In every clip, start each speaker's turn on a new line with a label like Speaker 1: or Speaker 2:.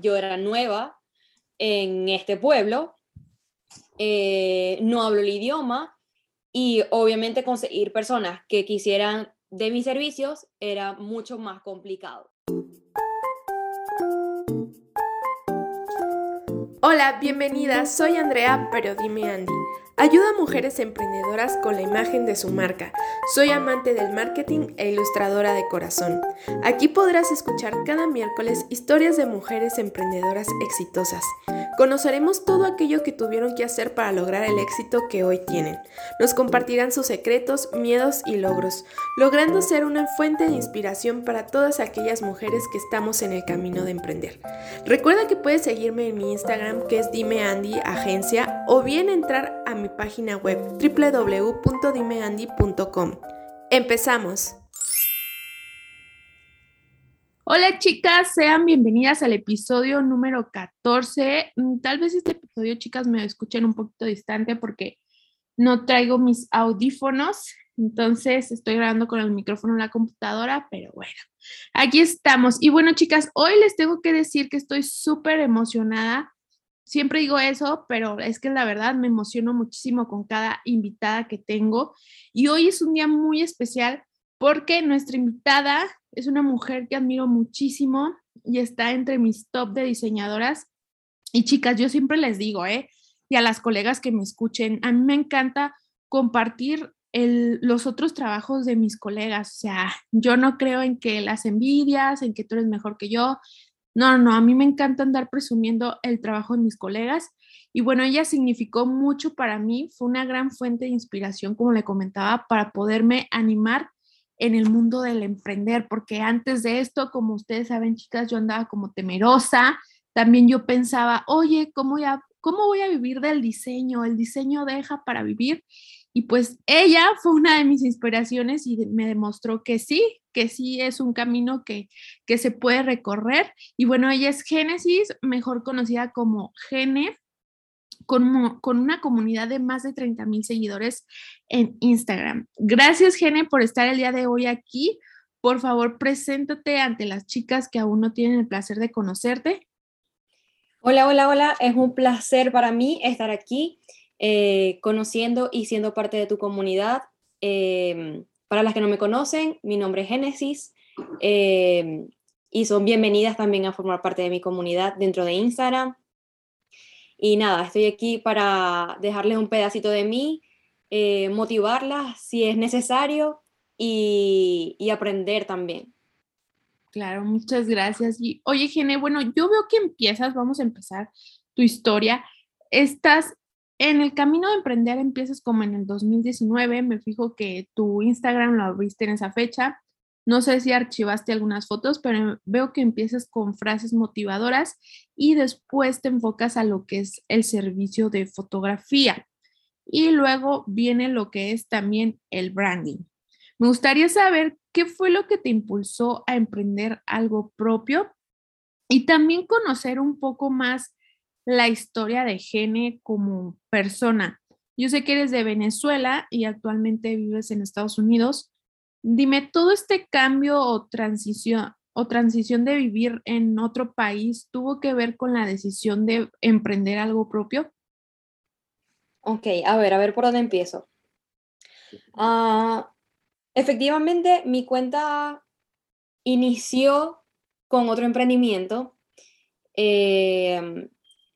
Speaker 1: yo era nueva en este pueblo, eh, no hablo el idioma y obviamente conseguir personas que quisieran de mis servicios era mucho más complicado.
Speaker 2: Hola, bienvenida, soy Andrea, pero dime Andy. Ayuda a mujeres emprendedoras con la imagen de su marca. Soy amante del marketing e ilustradora de corazón. Aquí podrás escuchar cada miércoles historias de mujeres emprendedoras exitosas. Conoceremos todo aquello que tuvieron que hacer para lograr el éxito que hoy tienen. Nos compartirán sus secretos, miedos y logros, logrando ser una fuente de inspiración para todas aquellas mujeres que estamos en el camino de emprender. Recuerda que puedes seguirme en mi Instagram que es Dime Andy Agencia o bien entrar a mi página web www.dimeandy.com. Empezamos. Hola chicas, sean bienvenidas al episodio número 14. Mm, tal vez este episodio, chicas, me escuchen un poquito distante porque no traigo mis audífonos, entonces estoy grabando con el micrófono en la computadora, pero bueno, aquí estamos. Y bueno, chicas, hoy les tengo que decir que estoy súper emocionada. Siempre digo eso, pero es que la verdad me emociono muchísimo con cada invitada que tengo. Y hoy es un día muy especial porque nuestra invitada es una mujer que admiro muchísimo y está entre mis top de diseñadoras. Y chicas, yo siempre les digo, ¿eh? Y a las colegas que me escuchen, a mí me encanta compartir los otros trabajos de mis colegas. O sea, yo no creo en que las envidias, en que tú eres mejor que yo. No, no, a mí me encanta andar presumiendo el trabajo de mis colegas. Y bueno, ella significó mucho para mí, fue una gran fuente de inspiración, como le comentaba, para poderme animar en el mundo del emprender, porque antes de esto, como ustedes saben, chicas, yo andaba como temerosa, también yo pensaba, oye, ¿cómo, ya, ¿cómo voy a vivir del diseño? El diseño deja para vivir. Y pues ella fue una de mis inspiraciones y me demostró que sí, que sí es un camino que, que se puede recorrer. Y bueno, ella es Génesis, mejor conocida como Gene, con, una comunidad de más de 30 mil seguidores en Instagram. Gracias, Gene, por estar el día de hoy aquí. Por favor, preséntate ante las chicas que aún no tienen el placer de conocerte.
Speaker 1: Hola, hola, hola. Es un placer para mí estar aquí, eh, conociendo y siendo parte de tu comunidad. Em, para las que no me conocen, mi nombre es Génesis em, y son bienvenidas también a formar parte de mi comunidad dentro de Instagram. Y nada, estoy aquí para dejarles un pedacito de mí, eh, motivarlas si es necesario y, y, aprender también.
Speaker 2: Claro, muchas gracias. Y oye, Gene, bueno, yo veo que empiezas, vamos a empezar tu historia. Estás en el camino de emprender, empiezas como en el 2019, me fijo que tu Instagram lo abriste en esa fecha. No sé si archivaste algunas fotos, pero veo que empiezas con frases motivadoras y después te enfocas a lo que es el servicio de fotografía. Y luego viene lo que es también el branding. Me gustaría saber qué fue lo que te impulsó a emprender algo propio y también conocer un poco más la historia de Gene como persona. Yo sé que eres de Venezuela y actualmente vives en Estados Unidos. Dime, todo este cambio o transición o transición de vivir en otro país tuvo que ver con la decisión de emprender algo propio?
Speaker 1: Ok, a ver, a ver por dónde empiezo. Ah, efectivamente, mi cuenta inició con otro emprendimiento. Em,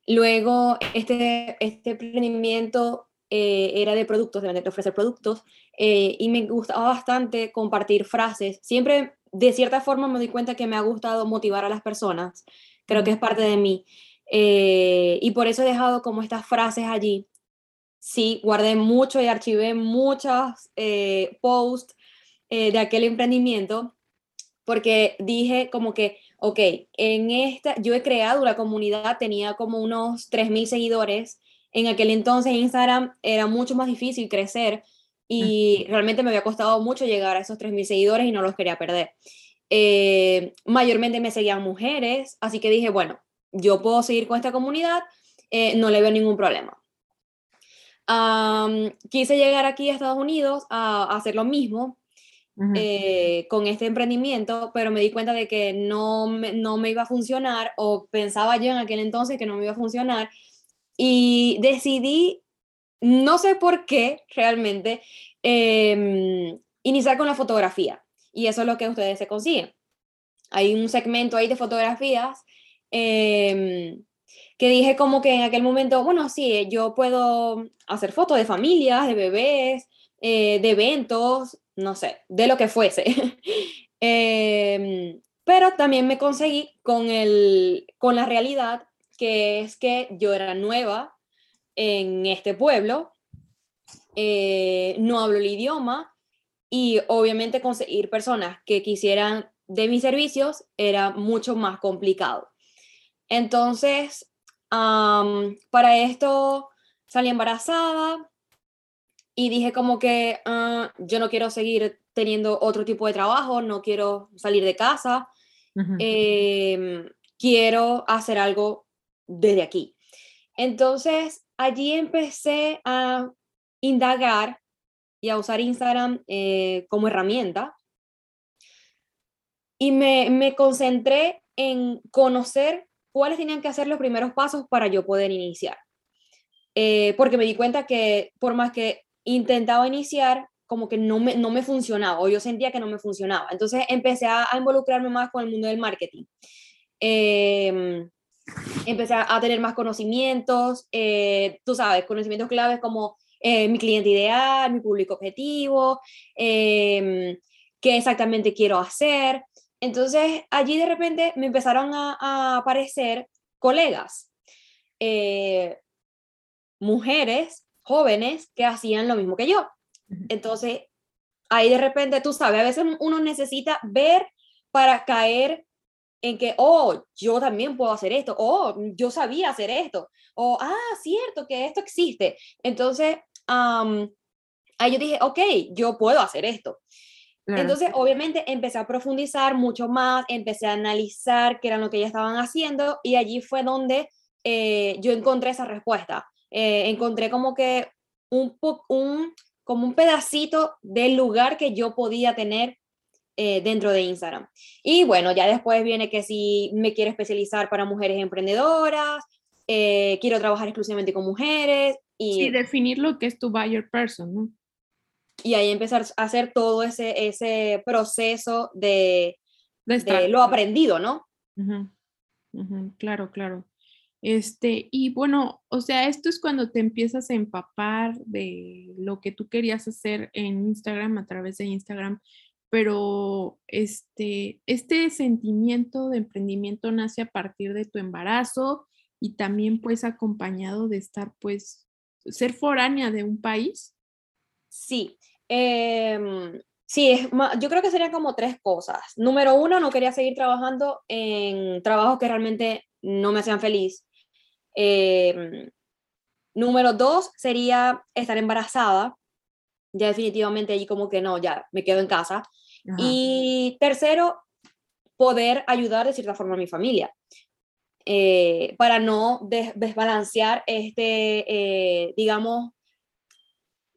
Speaker 1: luego, este, este emprendimiento eh, era de productos, de ofrecer productos, eh, y me gustaba bastante compartir frases. Siempre, de cierta forma, me doy cuenta que me ha gustado motivar a las personas. Creo que es parte de mí. Eh, y por eso he dejado como estas frases allí. Sí, guardé mucho y archivé muchos posts de aquel emprendimiento porque dije como que, ok, en esta, yo he creado una comunidad, tenía como unos 3.000 seguidores en aquel entonces Instagram era mucho más difícil crecer y realmente me había costado mucho llegar a esos 3.000 seguidores y no los quería perder. Eh, mayormente me seguían mujeres, así que dije, bueno, yo puedo seguir con esta comunidad, eh, no le veo ningún problema. quise llegar aquí a Estados Unidos a, hacer lo mismo eh, con este emprendimiento, pero me di cuenta de que no me, no me iba a funcionar o pensaba yo en aquel entonces que no me iba a funcionar y decidí, no sé por qué realmente, em, iniciar con la fotografía y eso es lo que ustedes se consiguen. Hay un segmento ahí de fotografías em, que dije como que en aquel momento, bueno, sí, yo puedo hacer fotos de familias, de bebés, eh, de eventos, no sé, de lo que fuese. Em, pero también me conseguí con, el, con la realidad que es que yo era nueva en este pueblo, eh, no hablo el idioma y obviamente conseguir personas que quisieran de mis servicios era mucho más complicado. Entonces, para esto salí embarazada, y dije como que ah, yo no quiero seguir teniendo otro tipo de trabajo, no quiero salir de casa, em, quiero hacer algo desde aquí. Entonces, allí empecé a indagar y a usar Instagram eh, como herramienta y me, me concentré en conocer cuáles tenían que hacer los primeros pasos para yo poder iniciar. Eh, porque me di cuenta que por más que intentaba iniciar, como que no me, no me funcionaba, o yo sentía que no me funcionaba. Entonces empecé a, involucrarme más con el mundo del marketing. Em, empecé a tener más conocimientos, eh, tú sabes, conocimientos claves como eh, mi cliente ideal, mi público objetivo, em, qué exactamente quiero hacer. Entonces allí de repente me empezaron a, a aparecer colegas, eh, mujeres jóvenes que hacían lo mismo que yo. Entonces, ahí de repente, tú sabes, a veces uno necesita ver para caer en que, oh, yo también puedo hacer esto, oh, yo sabía hacer esto, o, ah, cierto que esto existe. Entonces, ahí yo dije, ok, yo puedo hacer esto. Entonces, obviamente, empecé a profundizar mucho más, empecé a analizar qué era lo que ellas estaban haciendo y allí fue donde eh, yo encontré esa respuesta. Eh, encontré como que un, un, como un pedacito del lugar que yo podía tener eh, dentro de Instagram. Y bueno, ya después viene que si me quiero especializar para mujeres emprendedoras, eh, quiero trabajar exclusivamente con mujeres. Y,
Speaker 2: sí, definir lo que es tu buyer person, ¿no?
Speaker 1: Y ahí empezar a hacer todo ese, ese proceso de, de, lo aprendido, ¿no?
Speaker 2: Claro, claro. Este, y bueno, o sea, esto es cuando te empiezas a empapar de lo que tú querías hacer en Instagram a través de Instagram, pero este, este sentimiento de emprendimiento nace a partir de tu embarazo y también pues acompañado de estar pues, ser foránea de un país.
Speaker 1: Sí, em, sí, yo creo que serían como tres cosas. Número uno, no quería seguir trabajando en trabajos que realmente no me hacían feliz. Em, número dos sería estar embarazada. Ya definitivamente allí como que no, ya me quedo en casa. Y tercero, poder ayudar de cierta forma a mi familia. Eh, para no desbalancear este, eh, digamos,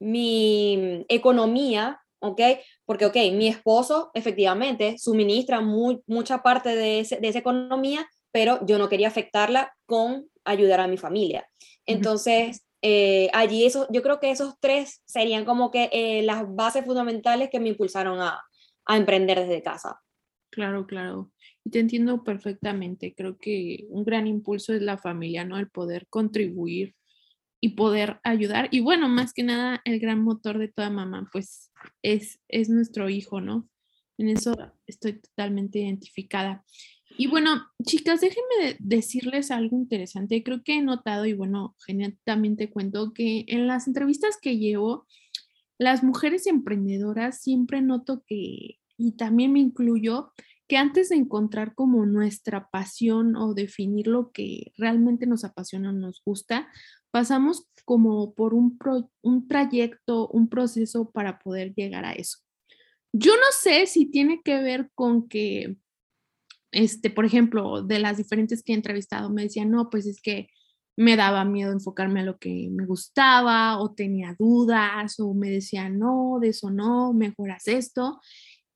Speaker 1: mi economía, ¿ok? Porque, ok, mi esposo efectivamente suministra muy, mucha parte de, de esa economía, pero yo no quería afectarla con ayudar a mi familia. Entonces, eh, allí eso, yo creo que esos tres serían como que eh, las bases fundamentales que me impulsaron a, a emprender desde casa.
Speaker 2: Claro, claro. Y te entiendo perfectamente. Creo que un gran impulso es la familia, ¿no? El poder contribuir y poder ayudar. Y bueno, más que nada, el gran motor de toda mamá, pues es, es nuestro hijo, ¿no? En eso estoy totalmente identificada. Y bueno, chicas, déjenme decirles algo interesante. Creo que he notado, y bueno, genial, también te cuento que en las entrevistas que llevo, las mujeres emprendedoras siempre noto que, y también me incluyo, que antes de encontrar como nuestra pasión o definir lo que realmente nos apasiona, nos gusta, pasamos como por un, un trayecto, un proceso para poder llegar a eso. Yo no sé si tiene que ver con que este, por ejemplo, de las diferentes que he entrevistado, me decían, no, pues es que me daba miedo enfocarme a lo que me gustaba o tenía dudas o me decían, no, de eso no, mejoras esto.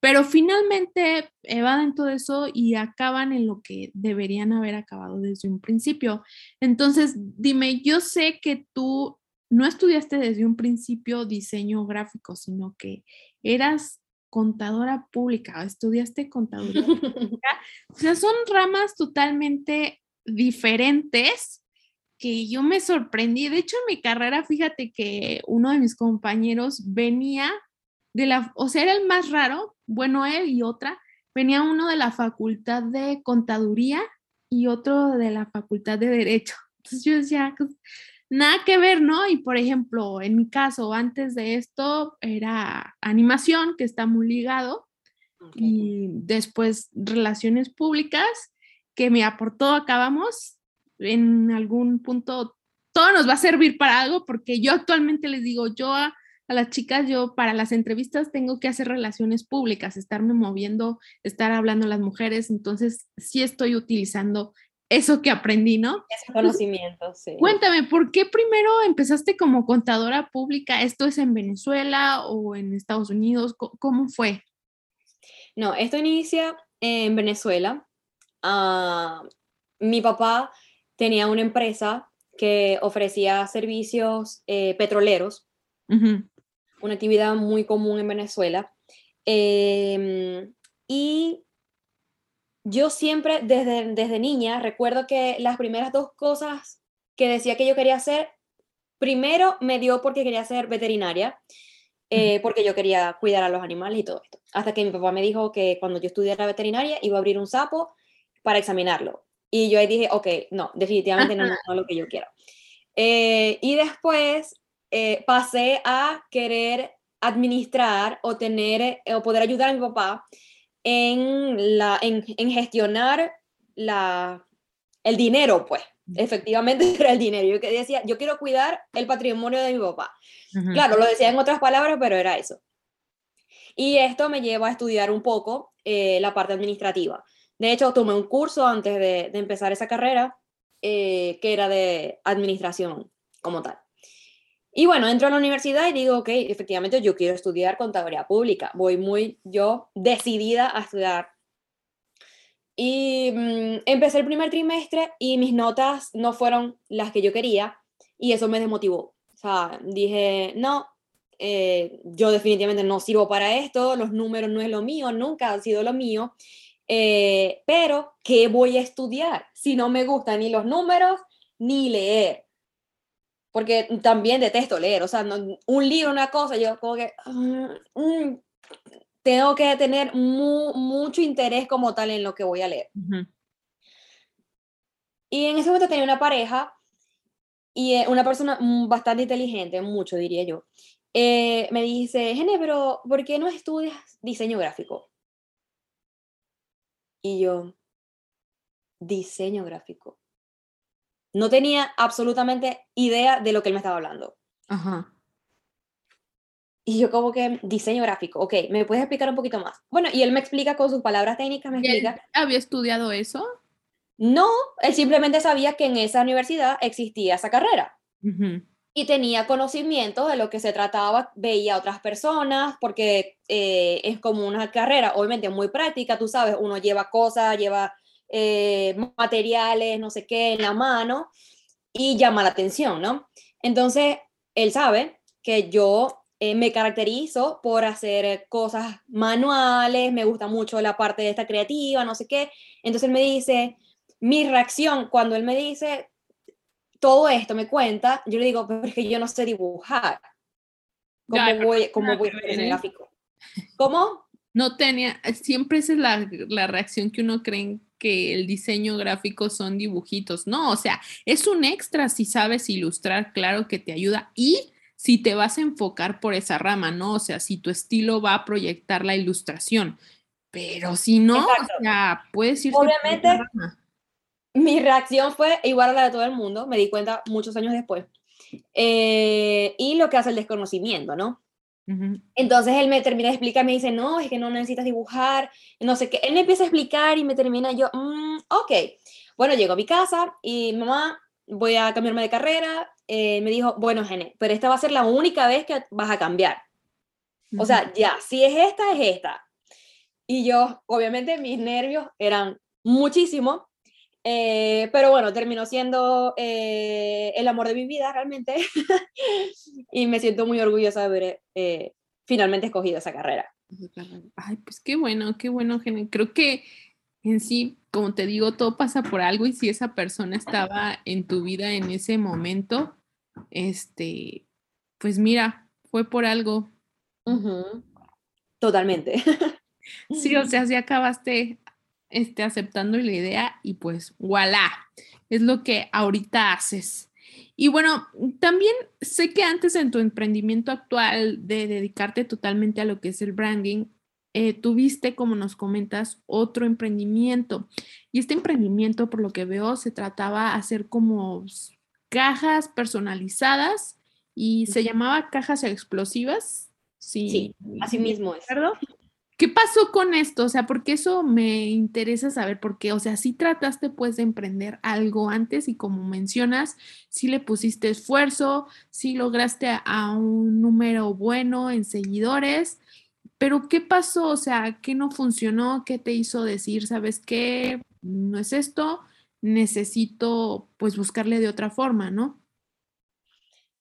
Speaker 2: pero finalmente evaden todo eso y acaban en lo que deberían haber acabado desde un principio. Entonces, dime, yo sé que tú no estudiaste desde un principio diseño gráfico, sino que eras contadora pública, estudiaste contaduría pública. O sea, son ramas totalmente diferentes que yo me sorprendí. De hecho, en mi carrera, fíjate que uno de mis compañeros venía de la, o sea, era el más raro, bueno, él y otra, venía uno de la facultad de contaduría y otro de la facultad de derecho. Entonces yo decía, pues, nada que ver, ¿no? Y por ejemplo, en mi caso, antes de esto era animación, que está muy ligado, y después relaciones públicas, que me aportó, acabamos, en algún punto, todo nos va a servir para algo, porque yo actualmente les digo, yo a, a las chicas, yo para las entrevistas tengo que hacer relaciones públicas, estarme moviendo, estar hablando a las mujeres, entonces sí estoy utilizando eso que aprendí, ¿no?
Speaker 1: Ese conocimiento, sí.
Speaker 2: Cuéntame, ¿por qué primero empezaste como contadora pública? ¿Esto es en Venezuela o en Estados Unidos? ¿Cómo fue?
Speaker 1: No, esto inicia en Venezuela. Ah, mi papá tenía una empresa que ofrecía servicios eh, petroleros, una actividad muy común en Venezuela. Em, y yo siempre, desde, desde niña, recuerdo que las primeras dos cosas que decía que yo quería hacer, primero me dio porque quería ser veterinaria, eh, porque yo quería cuidar a los animales y todo esto. Hasta que mi papá me dijo que cuando yo estudiara veterinaria iba a abrir un sapo para examinarlo. Y yo ahí dije, ok, no, definitivamente no, no, es lo que yo quiero. Eh, y después eh, pasé a querer administrar o tener o poder ayudar a mi papá en, la, en, gestionar la, el dinero, pues. Efectivamente era el dinero. Yo decía, yo quiero cuidar el patrimonio de mi papá. Claro, lo decía en otras palabras, pero era eso. Y esto me lleva a estudiar un poco eh, la parte administrativa. De hecho, tomé un curso antes de, empezar esa carrera eh, que era de administración como tal. Y bueno, entro a la universidad y digo, ok, efectivamente yo quiero estudiar contaduría pública. Voy muy yo decidida a estudiar. Y mm, empecé el primer trimestre y mis notas no fueron las que yo quería y eso me desmotivó. O sea, dije, no, eh, yo definitivamente no sirvo para esto, los números no es lo mío, nunca han sido lo mío. Eh, pero, ¿qué voy a estudiar si no me gustan ni los números ni leer? Porque también detesto leer, o sea, un libro, una cosa, yo como que mm, mm, tengo que tener mucho interés como tal en lo que voy a leer. Y en ese momento tenía una pareja y eh, una persona bastante inteligente, mucho diría yo, eh, me dice, Gene, pero ¿por qué no estudias diseño gráfico? Y yo, diseño gráfico no tenía absolutamente idea de lo que él me estaba hablando. Ajá. Y yo como que diseño gráfico, ok, ¿me puedes explicar un poquito más? Bueno, y él me explica con sus palabras técnicas, me explica.
Speaker 2: ¿Había estudiado eso?
Speaker 1: No, él simplemente sabía que en esa universidad existía esa carrera. Y tenía conocimiento de lo que se trataba, veía a otras personas, porque eh, es como una carrera, obviamente muy práctica, tú sabes, uno lleva cosas, lleva eh, materiales, no sé qué, en la mano y llama la atención, ¿no? Entonces, él sabe que yo eh, me caracterizo por hacer cosas manuales, me gusta mucho la parte de esta creativa, no sé qué. Entonces él me dice, mi reacción cuando él me dice todo esto, me cuenta, yo le digo, pero es que yo no sé dibujar. ¿Cómo voy, cómo voy a hacer el gráfico? ¿Cómo?
Speaker 2: No tenía, siempre esa es la, la reacción que uno cree que el diseño gráfico son dibujitos, no, o sea, es un extra si sabes ilustrar, claro que te ayuda y si te vas a enfocar por esa rama, ¿no? O sea, si tu estilo va a proyectar la ilustración, pero si no, o sea, puedes ir.
Speaker 1: Obviamente, mi reacción fue igual a la de todo el mundo, me di cuenta muchos años después. Eh, y lo que hace el desconocimiento, ¿no? Entonces él me termina de explicar, me dice, no, es que no necesitas dibujar, no sé qué. Él me empieza a explicar y me termina yo, mm, ok. Bueno, llego a mi casa y mamá, voy a cambiarme de carrera. Eh, me dijo, bueno, Gene, pero esta va a ser la única vez que vas a cambiar. O sea, ya, si es esta, es esta. y yo, obviamente, mis nervios eran muchísimo, eh, pero bueno, terminó siendo eh, el amor de mi vida realmente y me siento muy orgullosa de haber eh, finalmente escogido esa carrera.
Speaker 2: Ay, pues qué bueno, qué bueno, Creo que en sí, como te digo, todo pasa por algo y si esa persona estaba en tu vida en ese momento, este, pues mira, fue por algo.
Speaker 1: Totalmente.
Speaker 2: sí, o sea, si acabaste este, aceptando la idea y pues voilà, es lo que ahorita haces. Y bueno, también sé que antes en tu emprendimiento actual de dedicarte totalmente a lo que es el branding, eh, tuviste, como nos comentas, otro emprendimiento. Y este emprendimiento, por lo que veo, se trataba de hacer como cajas personalizadas y se llamaba cajas explosivas.
Speaker 1: Sí, así mismo es.
Speaker 2: ¿Qué pasó con esto? O sea, porque eso me interesa saber, porque, o sea, sí trataste pues de emprender algo antes y como mencionas, sí le pusiste esfuerzo, sí lograste a un número bueno en seguidores, pero ¿qué pasó? O sea, ¿qué no funcionó? ¿Qué te hizo decir, sabes qué? No es esto, necesito pues buscarle de otra forma, ¿no?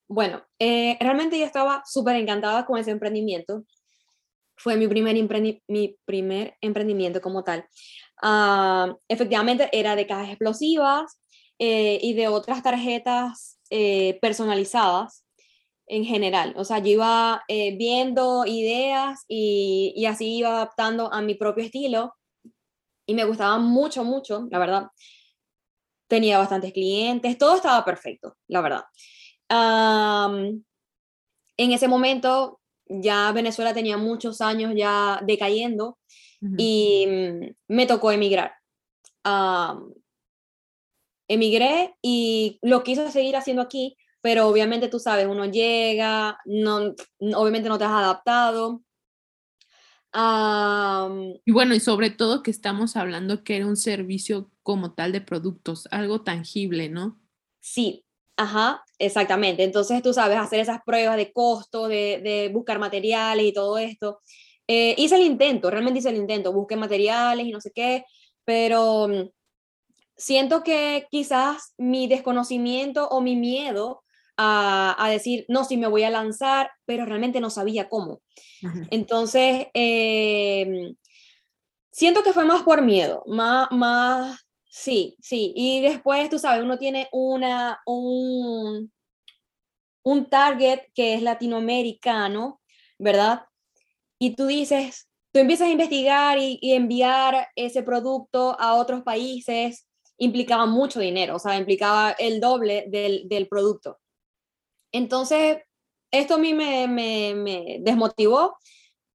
Speaker 1: Bueno, eh, realmente yo estaba súper encantada con ese emprendimiento. Fue mi primer, mi primer emprendimiento como tal. Ah, efectivamente, era de cajas explosivas eh, y de otras tarjetas eh, personalizadas en general. O sea, yo iba eh, viendo ideas y, y, así iba adaptando a mi propio estilo y me gustaba mucho, mucho, la verdad. Tenía bastantes clientes, todo estaba perfecto, la verdad. en ese momento ya Venezuela tenía muchos años ya decayendo y mm, me tocó emigrar. emigré y lo quise seguir haciendo aquí, pero obviamente tú sabes, uno llega, no, obviamente no te has adaptado.
Speaker 2: y bueno, y sobre todo que estamos hablando que era un servicio como tal de productos, algo tangible, ¿no?
Speaker 1: Sí, ajá, exactamente. Entonces tú sabes hacer esas pruebas de costo, de, buscar materiales y todo esto. Eh, hice el intento, realmente hice el intento, busqué materiales y no sé qué, pero mm, siento que quizás mi desconocimiento o mi miedo a, decir, no, si me voy a lanzar, pero realmente no sabía cómo. Entonces, em, siento que fue más por miedo, más, más, sí, sí. Y después, tú sabes, uno tiene una, un, un target que es latinoamericano, ¿verdad? Y tú dices, tú empiezas a investigar y, enviar ese producto a otros países, implicaba mucho dinero, o sea, implicaba el doble del, del producto. Entonces, esto a mí me, me, desmotivó.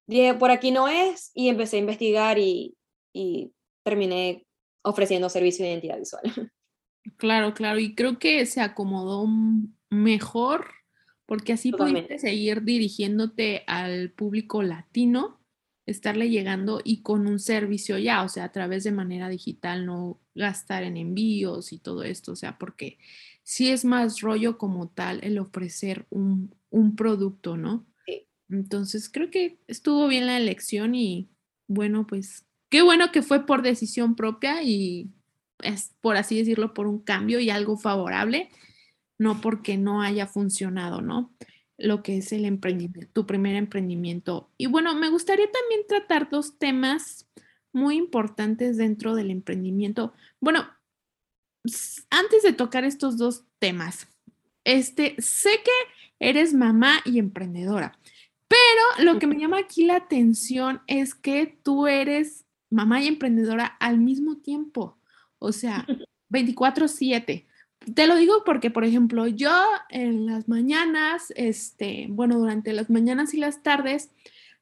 Speaker 1: Dije, por aquí no es, y empecé a investigar y, y terminé ofreciendo servicio de identidad visual.
Speaker 2: Claro, claro, y creo que se acomodó mejor porque así pudiste seguir dirigiéndote al público latino, estarle llegando y con un servicio ya, o sea, a través de manera digital, no gastar en envíos y todo esto, o sea, porque sí es más rollo como tal el ofrecer un, producto, ¿no? Sí. Entonces creo que estuvo bien la elección y bueno, pues qué bueno que fue por decisión propia y es, por así decirlo, por un cambio y algo favorable, no porque no haya funcionado, ¿no? Lo que es el emprendimiento, tu primer emprendimiento. Y bueno, me gustaría también tratar dos temas muy importantes dentro del emprendimiento. Bueno, antes de tocar estos dos temas, este, sé que eres mamá y emprendedora, pero lo que me llama aquí la atención es que tú eres mamá y emprendedora al mismo tiempo, o sea, 24/7. Te lo digo porque, por ejemplo, yo en las mañanas, este, bueno, durante las mañanas y las tardes,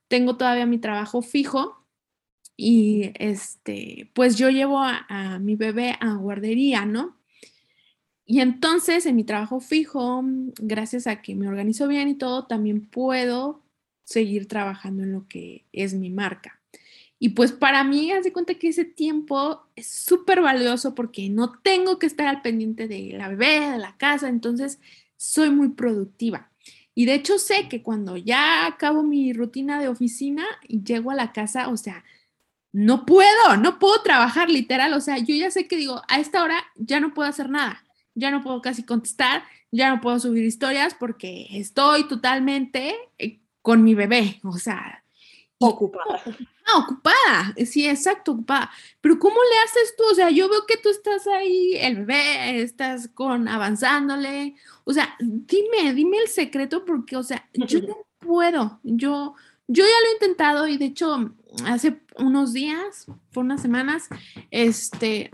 Speaker 2: tengo todavía mi trabajo fijo y este, pues yo llevo a, mi bebé a guardería, ¿no? Y entonces en mi trabajo fijo, gracias a que me organizo bien y todo, también puedo seguir trabajando en lo que es mi marca. Y pues para mí, haz de cuenta que ese tiempo es súper valioso porque no tengo que estar al pendiente de la bebé, de la casa, entonces soy muy productiva. Y de hecho sé que cuando ya acabo mi rutina de oficina y llego a la casa, o sea, no puedo, no puedo trabajar literal, o sea, yo ya sé que digo, a esta hora ya no puedo hacer nada, ya no puedo casi contestar, ya no puedo subir historias porque estoy totalmente eh, con mi bebé, o sea.
Speaker 1: Ocupada.
Speaker 2: Ah, ocupada, sí, exacto, ocupada. Pero ¿cómo le haces tú? O sea, yo veo que tú estás ahí, el bebé, estás con avanzándole. O sea, dime, dime el secreto porque, o sea, yo no puedo. Yo, yo ya lo he intentado y de hecho, hace unos días, por unas semanas, este,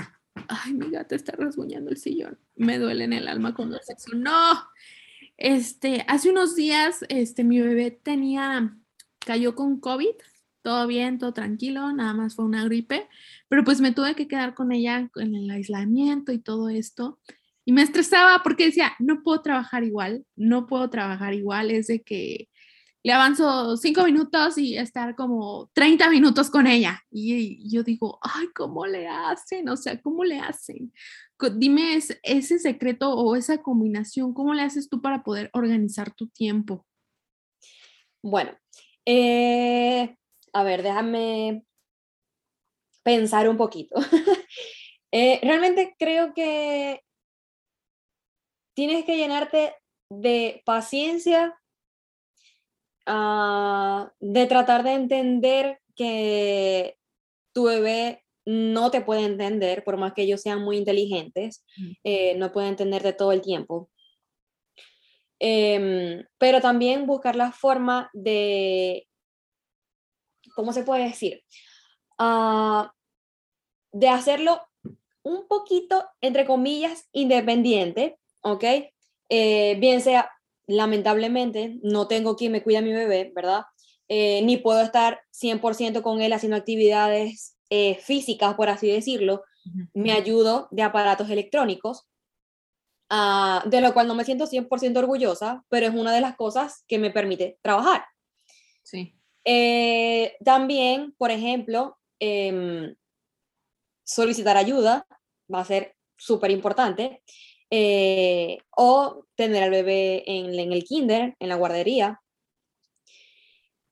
Speaker 2: ay, mi gata está rasguñando el sillón. Me duele en el alma cuando hace eso. No, este, hace unos días, este, mi bebé tenía, cayó con COVID, todo bien, todo tranquilo, nada más fue una gripe, pero pues me tuve que quedar con ella en el aislamiento y todo esto. Y me estresaba porque decía, no puedo trabajar igual, no puedo trabajar igual, es de que le avanzo cinco minutos y estar como 30 minutos con ella. Y, yo digo, ay, ¿cómo le hacen? O sea, ¿cómo le hacen? Dime ese secreto o esa combinación, ¿cómo le haces tú para poder organizar tu tiempo?
Speaker 1: Bueno, eh, a ver, déjame pensar un poquito. Eh, realmente creo que tienes que llenarte de paciencia Ah, de tratar de entender que tu bebé no te puede entender, por más que ellos sean muy inteligentes, eh, no puede entenderte todo el tiempo. Em, pero también buscar la forma de, ¿cómo se puede decir? Ah, de hacerlo un poquito, entre comillas, independiente, ¿ok? Eh, bien sea lamentablemente no tengo quien me cuida a mi bebé, ¿verdad? Eh, ni puedo estar 100% con él haciendo actividades eh, físicas, por así decirlo. Me ayudo de aparatos electrónicos, ah, de lo cual no me siento 100% orgullosa, pero es una de las cosas que me permite trabajar.
Speaker 2: Sí.
Speaker 1: Eh, también, por ejemplo, em, solicitar ayuda va a ser súper importante. Eh, o tener al bebé en, en, el kinder, en la guardería.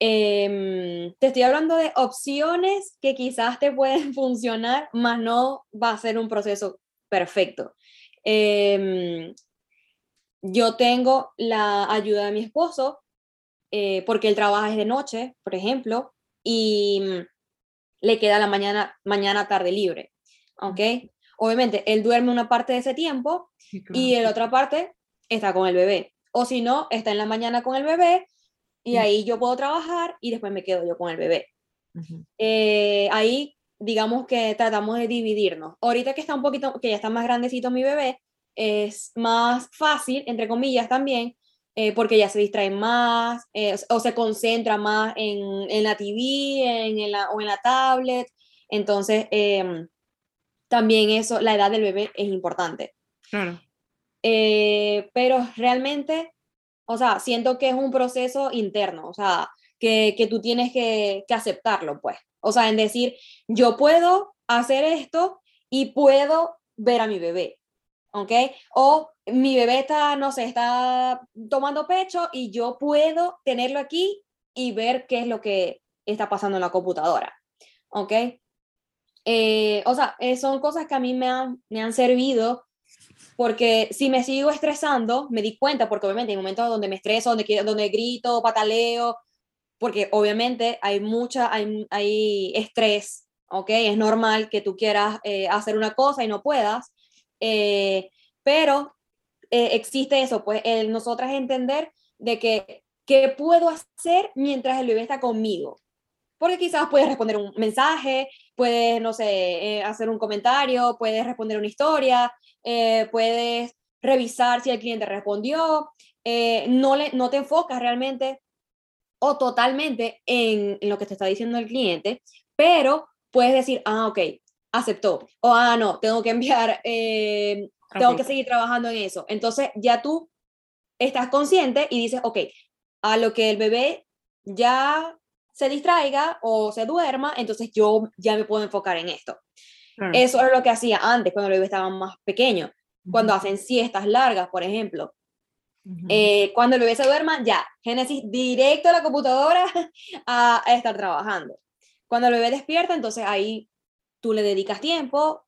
Speaker 1: Em, te estoy hablando de opciones que quizás te pueden funcionar, más no va a ser un proceso perfecto. Em, yo tengo la ayuda de mi esposo, eh, porque él trabaja desde noche, por ejemplo, y mm, le queda la mañana, mañana tarde libre. ¿Ok? Obviamente, él duerme una parte de ese tiempo y en la otra parte está con el bebé. O si no, está en la mañana con el bebé y ahí yo puedo trabajar y después me quedo yo con el bebé. Eh, ahí, digamos que tratamos de dividirnos. Ahorita que está un poquito, que ya está más grandecito mi bebé, es más fácil, entre comillas también, eh, porque ya se distrae más eh, o se concentra más en, en la TV en, la, o en la tablet. Entonces, em, también eso, la edad del bebé es importante.
Speaker 2: Claro.
Speaker 1: Eh, pero realmente, o sea, siento que es un proceso interno, o sea, que, que tú tienes que, que, aceptarlo, pues. O sea, en decir, yo puedo hacer esto y puedo ver a mi bebé, ¿ok? O mi bebé está, no sé, está tomando pecho y yo puedo tenerlo aquí y ver qué es lo que está pasando en la computadora, ¿ok? Eh, o sea, eh, son cosas que a mí me han, me han servido porque si me sigo estresando, me di cuenta, porque obviamente hay momentos donde me estreso, donde, donde grito, pataleo, porque obviamente hay mucha, hay, hay estrés, ¿ok? Es normal que tú quieras eh, hacer una cosa y no puedas, eh, pero eh, existe eso, pues el nosotras entender de que qué puedo hacer mientras el bebé está conmigo. Porque quizás puedes responder un mensaje, puedes, no sé, hacer un comentario, puedes responder una historia, eh, puedes revisar si el cliente respondió, eh, no, le, no te enfocas realmente o totalmente en, lo que te está diciendo el cliente, pero puedes decir, ah, ok, aceptó, o ah, no, tengo que enviar, eh, tengo que seguir trabajando en eso. Entonces ya tú estás consciente y dices, ok, a lo que el bebé ya se distraiga o se duerma, entonces yo ya me puedo enfocar en esto. Eso era lo que hacía antes, cuando el bebé estaba más pequeño, cuando hacen siestas largas, por ejemplo. Eh, cuando el bebé se duerma, ya, Génesis directo a la computadora a, estar trabajando. Cuando el bebé despierta, entonces ahí tú le dedicas tiempo,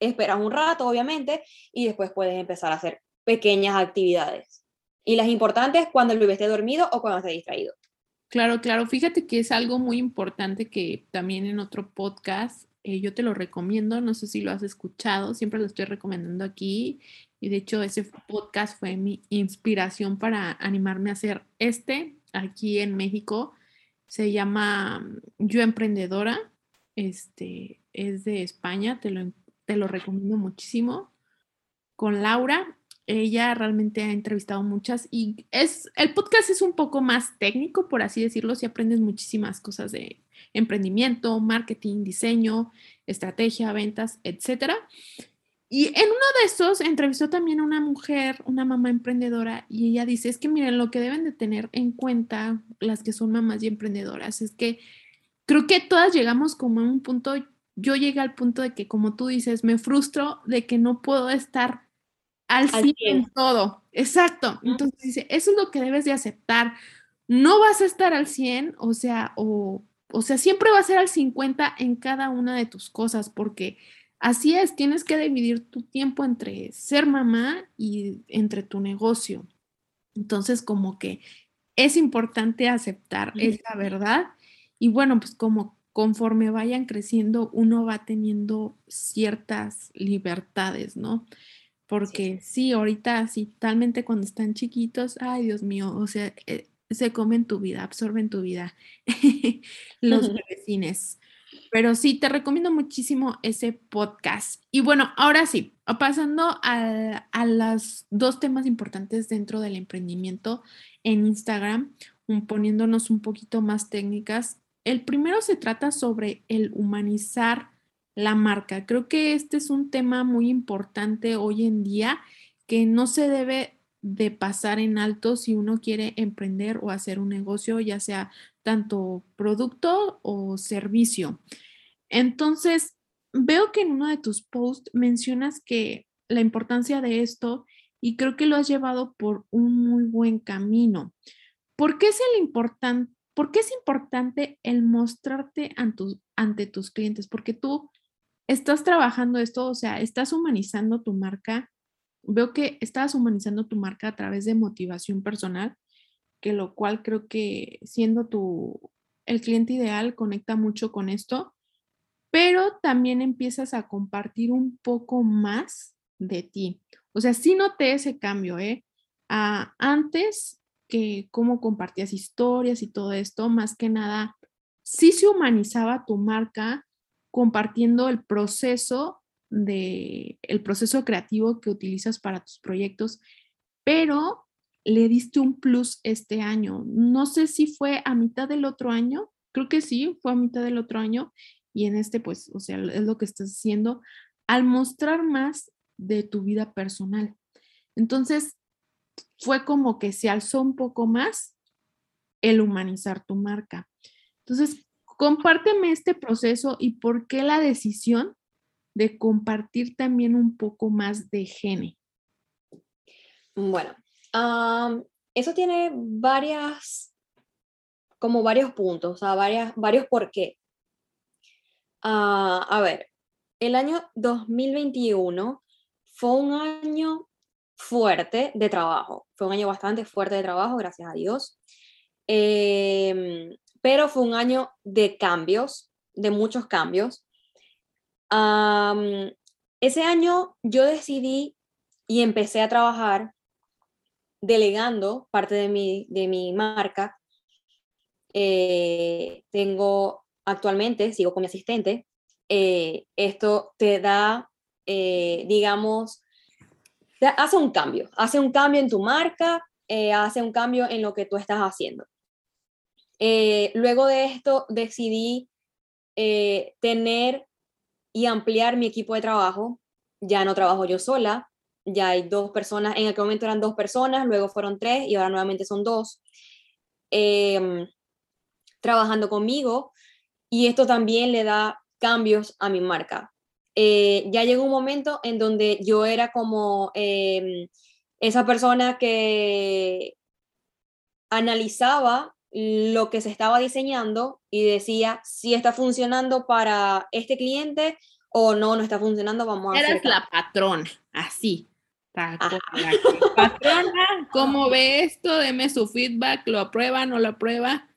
Speaker 1: esperas un rato, obviamente, y después puedes empezar a hacer pequeñas actividades. Y las importantes cuando el bebé dormido o cuando esté distraído.
Speaker 2: Claro, claro. Fíjate que es algo muy importante que también en otro podcast eh, yo te lo recomiendo. No sé si lo has escuchado, siempre lo estoy recomendando aquí. Y de hecho ese podcast fue mi inspiración para animarme a hacer este aquí en México. Se llama mm, Yo Emprendedora. Este es de España, te lo, te lo recomiendo muchísimo. Con Laura, ella realmente ha entrevistado muchas y es el podcast es un poco más técnico, por así decirlo, si aprendes muchísimas cosas de emprendimiento, marketing, diseño, estrategia, ventas, etcétera. Y en uno de esos entrevistó también a una mujer, una mamá emprendedora, y ella dice, es que miren, lo que deben de tener en cuenta las que son mamás y emprendedoras es que creo que todas llegamos como a un punto, yo llegué al punto de que, como tú dices, me frustro de que no puedo estar al, 100 en todo. Exacto. Entonces dice, eso es lo que debes de aceptar. No vas a estar al 100, o sea, o, o sea, siempre va a ser al 50 en cada una de tus cosas, porque Así es, tienes que dividir tu tiempo entre ser mamá y entre tu negocio. Entonces, como que es importante aceptar esa verdad y bueno, pues como conforme vayan creciendo, uno va teniendo ciertas libertades, ¿no? Porque sí, ahorita sí, talmente cuando están chiquitos, ay Dios mío, o sea, eh, se comen tu vida, absorben tu vida los vecinos. Pero sí, te recomiendo muchísimo ese podcast. Y bueno, ahora sí, pasando a, a los dos temas importantes dentro del emprendimiento en Instagram, poniéndonos un poquito más técnicas. El primero se trata sobre el humanizar la marca. Creo que este es un tema muy importante hoy en día que no se debe de pasar en alto si uno quiere emprender o hacer un negocio, ya sea tanto producto o servicio. Entonces, veo que en uno de tus posts mencionas que la importancia de esto y creo que lo has llevado por un muy buen camino. ¿Por qué es, el importante, ¿por qué es importante el mostrarte ante tus clientes? Porque tú estás trabajando esto, o sea, estás humanizando tu marca. Veo que estás humanizando tu marca a través de motivación personal que lo cual creo que siendo tu, el cliente ideal conecta mucho con esto, pero también empiezas a compartir un poco más de ti. O sea, sí noté ese cambio, ¿eh? antes que cómo compartías historias y todo esto, más que nada, sí se humanizaba tu marca compartiendo el proceso de el proceso creativo que utilizas para tus proyectos, pero le diste un plus este año. No sé si fue a mitad del otro año, creo que sí, fue a mitad del otro año y en este, pues, o sea, es lo que estás haciendo al mostrar más de tu vida personal. Entonces, fue como que se alzó un poco más el humanizar tu marca. Entonces, compárteme este proceso y por qué la decisión de compartir también un poco más de Gene.
Speaker 1: Bueno, eso tiene varias, como varios puntos, o sea, varias, varios por qué. Ah, a ver, el año 2021 fue un año fuerte de trabajo, fue un año bastante fuerte de trabajo, gracias a Dios, em, pero fue un año de cambios, de muchos cambios. ese año yo decidí y empecé a trabajar delegando parte de mi, de mi marca. Eh, tengo actualmente, sigo con mi asistente. Eh, esto te da, eh, digamos, hace un cambio, hace un cambio en tu marca, hace un cambio en lo que tú estás haciendo. luego de esto decidí tener y ampliar mi equipo de trabajo. Ya no trabajo yo sola, ya hay dos personas, en aquel momento eran dos personas, luego fueron tres y ahora nuevamente son dos, em, trabajando conmigo y esto también le da cambios a mi marca. Eh, ya llegó un momento en donde yo era como em, esa persona que analizaba lo que se estaba diseñando y decía si está funcionando para este cliente o no, no está funcionando, vamos a
Speaker 2: Eras la patrona, así. Patrona, ¿cómo ve esto? Deme su feedback, ¿lo aprueba, no lo aprueba?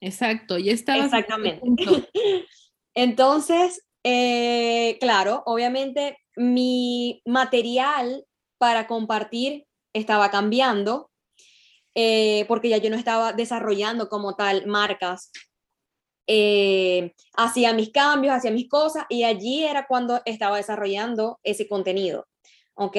Speaker 2: Exacto, y estaba.
Speaker 1: Exactamente. Entonces, eh, claro, obviamente mi material para compartir estaba cambiando eh, porque ya yo no estaba desarrollando como tal marcas. Eh, hacía mis cambios, hacía mis cosas y allí era cuando estaba desarrollando ese contenido. ¿Ok?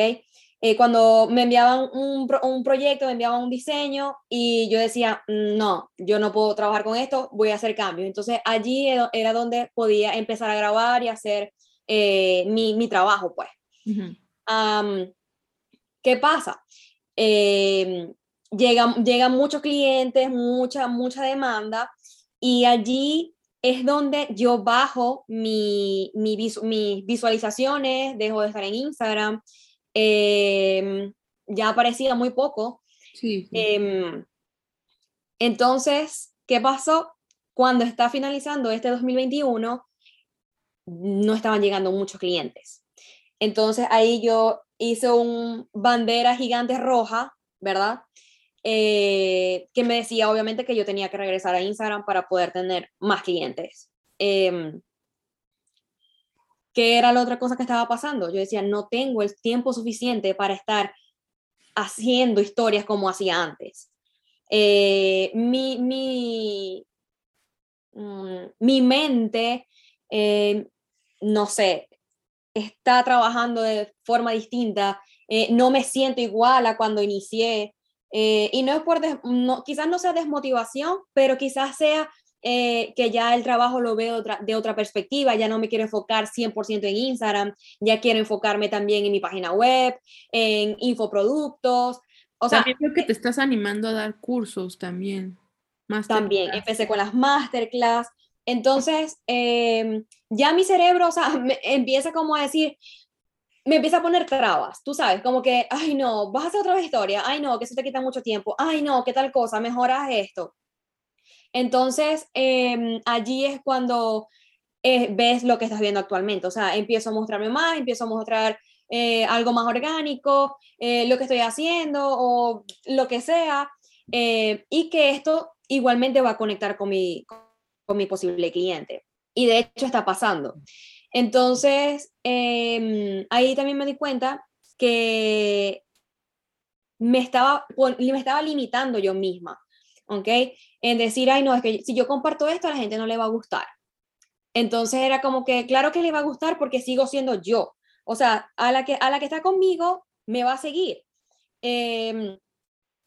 Speaker 1: Eh, cuando me enviaban un, un, proyecto, me enviaban un diseño y yo decía, no, yo no puedo trabajar con esto, voy a hacer cambios. Entonces allí era donde podía empezar a grabar y hacer mi, mi, trabajo, pues. ¿Qué pasa? Eh, llegan, muchos clientes, mucha, mucha demanda y allí es donde yo bajo mi, mi mis visualizaciones, dejo de estar en Instagram, em, ya aparecía muy poco. Em, entonces, ¿qué pasó? Cuando está finalizando este 2021, no estaban llegando muchos clientes. Entonces ahí yo hice un bandera gigante roja, ¿verdad? Eh, que me decía obviamente que yo tenía que regresar a Instagram para poder tener más clientes. Eh, ¿Qué era la otra cosa que estaba pasando? Yo decía, no tengo el tiempo suficiente para estar haciendo historias como hacía antes. Eh, mi, mi, mm, mi mente, eh, no sé, está trabajando de forma distinta. no me siento igual a cuando inicié. Eh, y no es por, no, quizás no sea desmotivación, pero quizás sea eh, que ya el trabajo lo veo otra, de otra perspectiva, ya no me quiero enfocar 100% en Instagram, ya quiero enfocarme también en mi página web, en infoproductos. O sea,
Speaker 2: también creo que te estás animando a dar cursos también.
Speaker 1: También, empecé con las masterclass. Entonces, em, ya mi cerebro, o sea, empieza como a decir, me empieza a poner trabas, tú sabes, como que, ay no, vas a hacer otra historia, ay no, que eso te quita mucho tiempo, ay no, qué tal cosa, mejoras esto. Entonces, em, allí es cuando eh, ves lo que estás viendo actualmente, o sea, empiezo a mostrarme más, empiezo a mostrar eh, algo más orgánico, eh, lo que estoy haciendo o lo que sea, y que esto igualmente va a conectar con mi, con mi posible cliente. Y de hecho está pasando. Entonces, em, ahí también me di cuenta que me estaba, me estaba limitando yo misma, ¿ok? En decir, ay, no, es que si yo comparto esto, a la gente no le va a gustar. Entonces era como que, claro que le va a gustar porque sigo siendo yo. O sea, a la que, a la que está conmigo, me va a seguir. Em,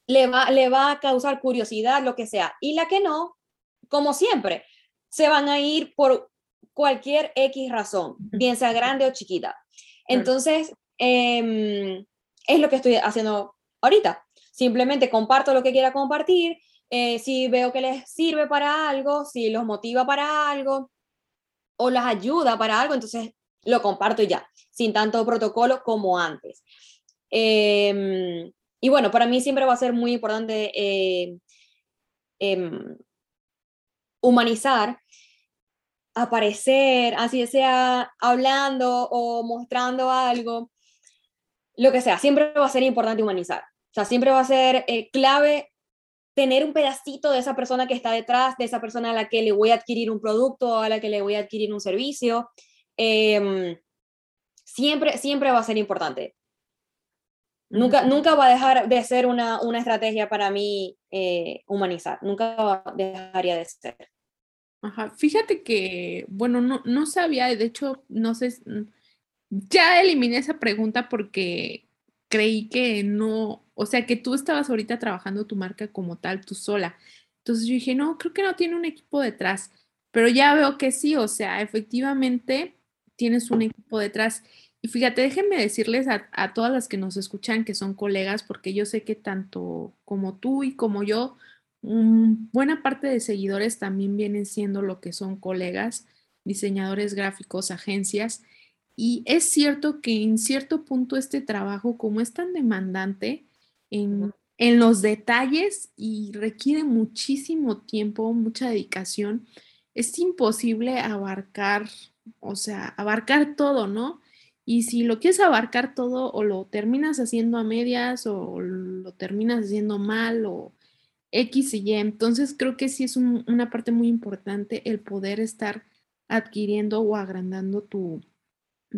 Speaker 1: le, va, le va a causar curiosidad, lo que sea. Y la que no, como siempre, se van a ir por cualquier X razón, bien sea grande o chiquita. Entonces, em, es lo que estoy haciendo ahorita. Simplemente comparto lo que quiera compartir. Eh, si veo que les sirve para algo, si los motiva para algo o las ayuda para algo, entonces lo comparto ya, sin tanto protocolo como antes. Em, y bueno, para mí siempre va a ser muy importante eh, em, humanizar aparecer, así sea hablando o mostrando algo, lo que sea, siempre va a ser importante humanizar. O sea, siempre va a ser eh, clave tener un pedacito de esa persona que está detrás, de esa persona a la que le voy a adquirir un producto, a la que le voy a adquirir un servicio. Em, siempre, siempre va a ser importante. Nunca, nunca va a dejar de ser una, una estrategia para mí eh, humanizar, nunca dejaría de ser.
Speaker 2: Ajá, fíjate que, bueno, no, no sabía, de hecho, no sé, ya eliminé esa pregunta porque creí que no, o sea, que tú estabas ahorita trabajando tu marca como tal, tú sola. Entonces yo dije, no, creo que no tiene un equipo detrás, pero ya veo que sí, o sea, efectivamente tienes un equipo detrás. Y fíjate, déjenme decirles a, a todas las que nos escuchan que son colegas, porque yo sé que tanto como tú y como yo buena parte de seguidores también vienen siendo lo que son colegas, diseñadores gráficos, agencias. Y es cierto que en cierto punto este trabajo, como es tan demandante, en en los detalles y requiere muchísimo tiempo, mucha dedicación. Es imposible abarcar, o sea, abarcar todo, ¿no? Y si lo quieres abarcar todo o lo terminas haciendo a medias o lo terminas haciendo mal o X y Y, entonces creo que sí es una parte muy importante el poder estar adquiriendo o agrandando tu,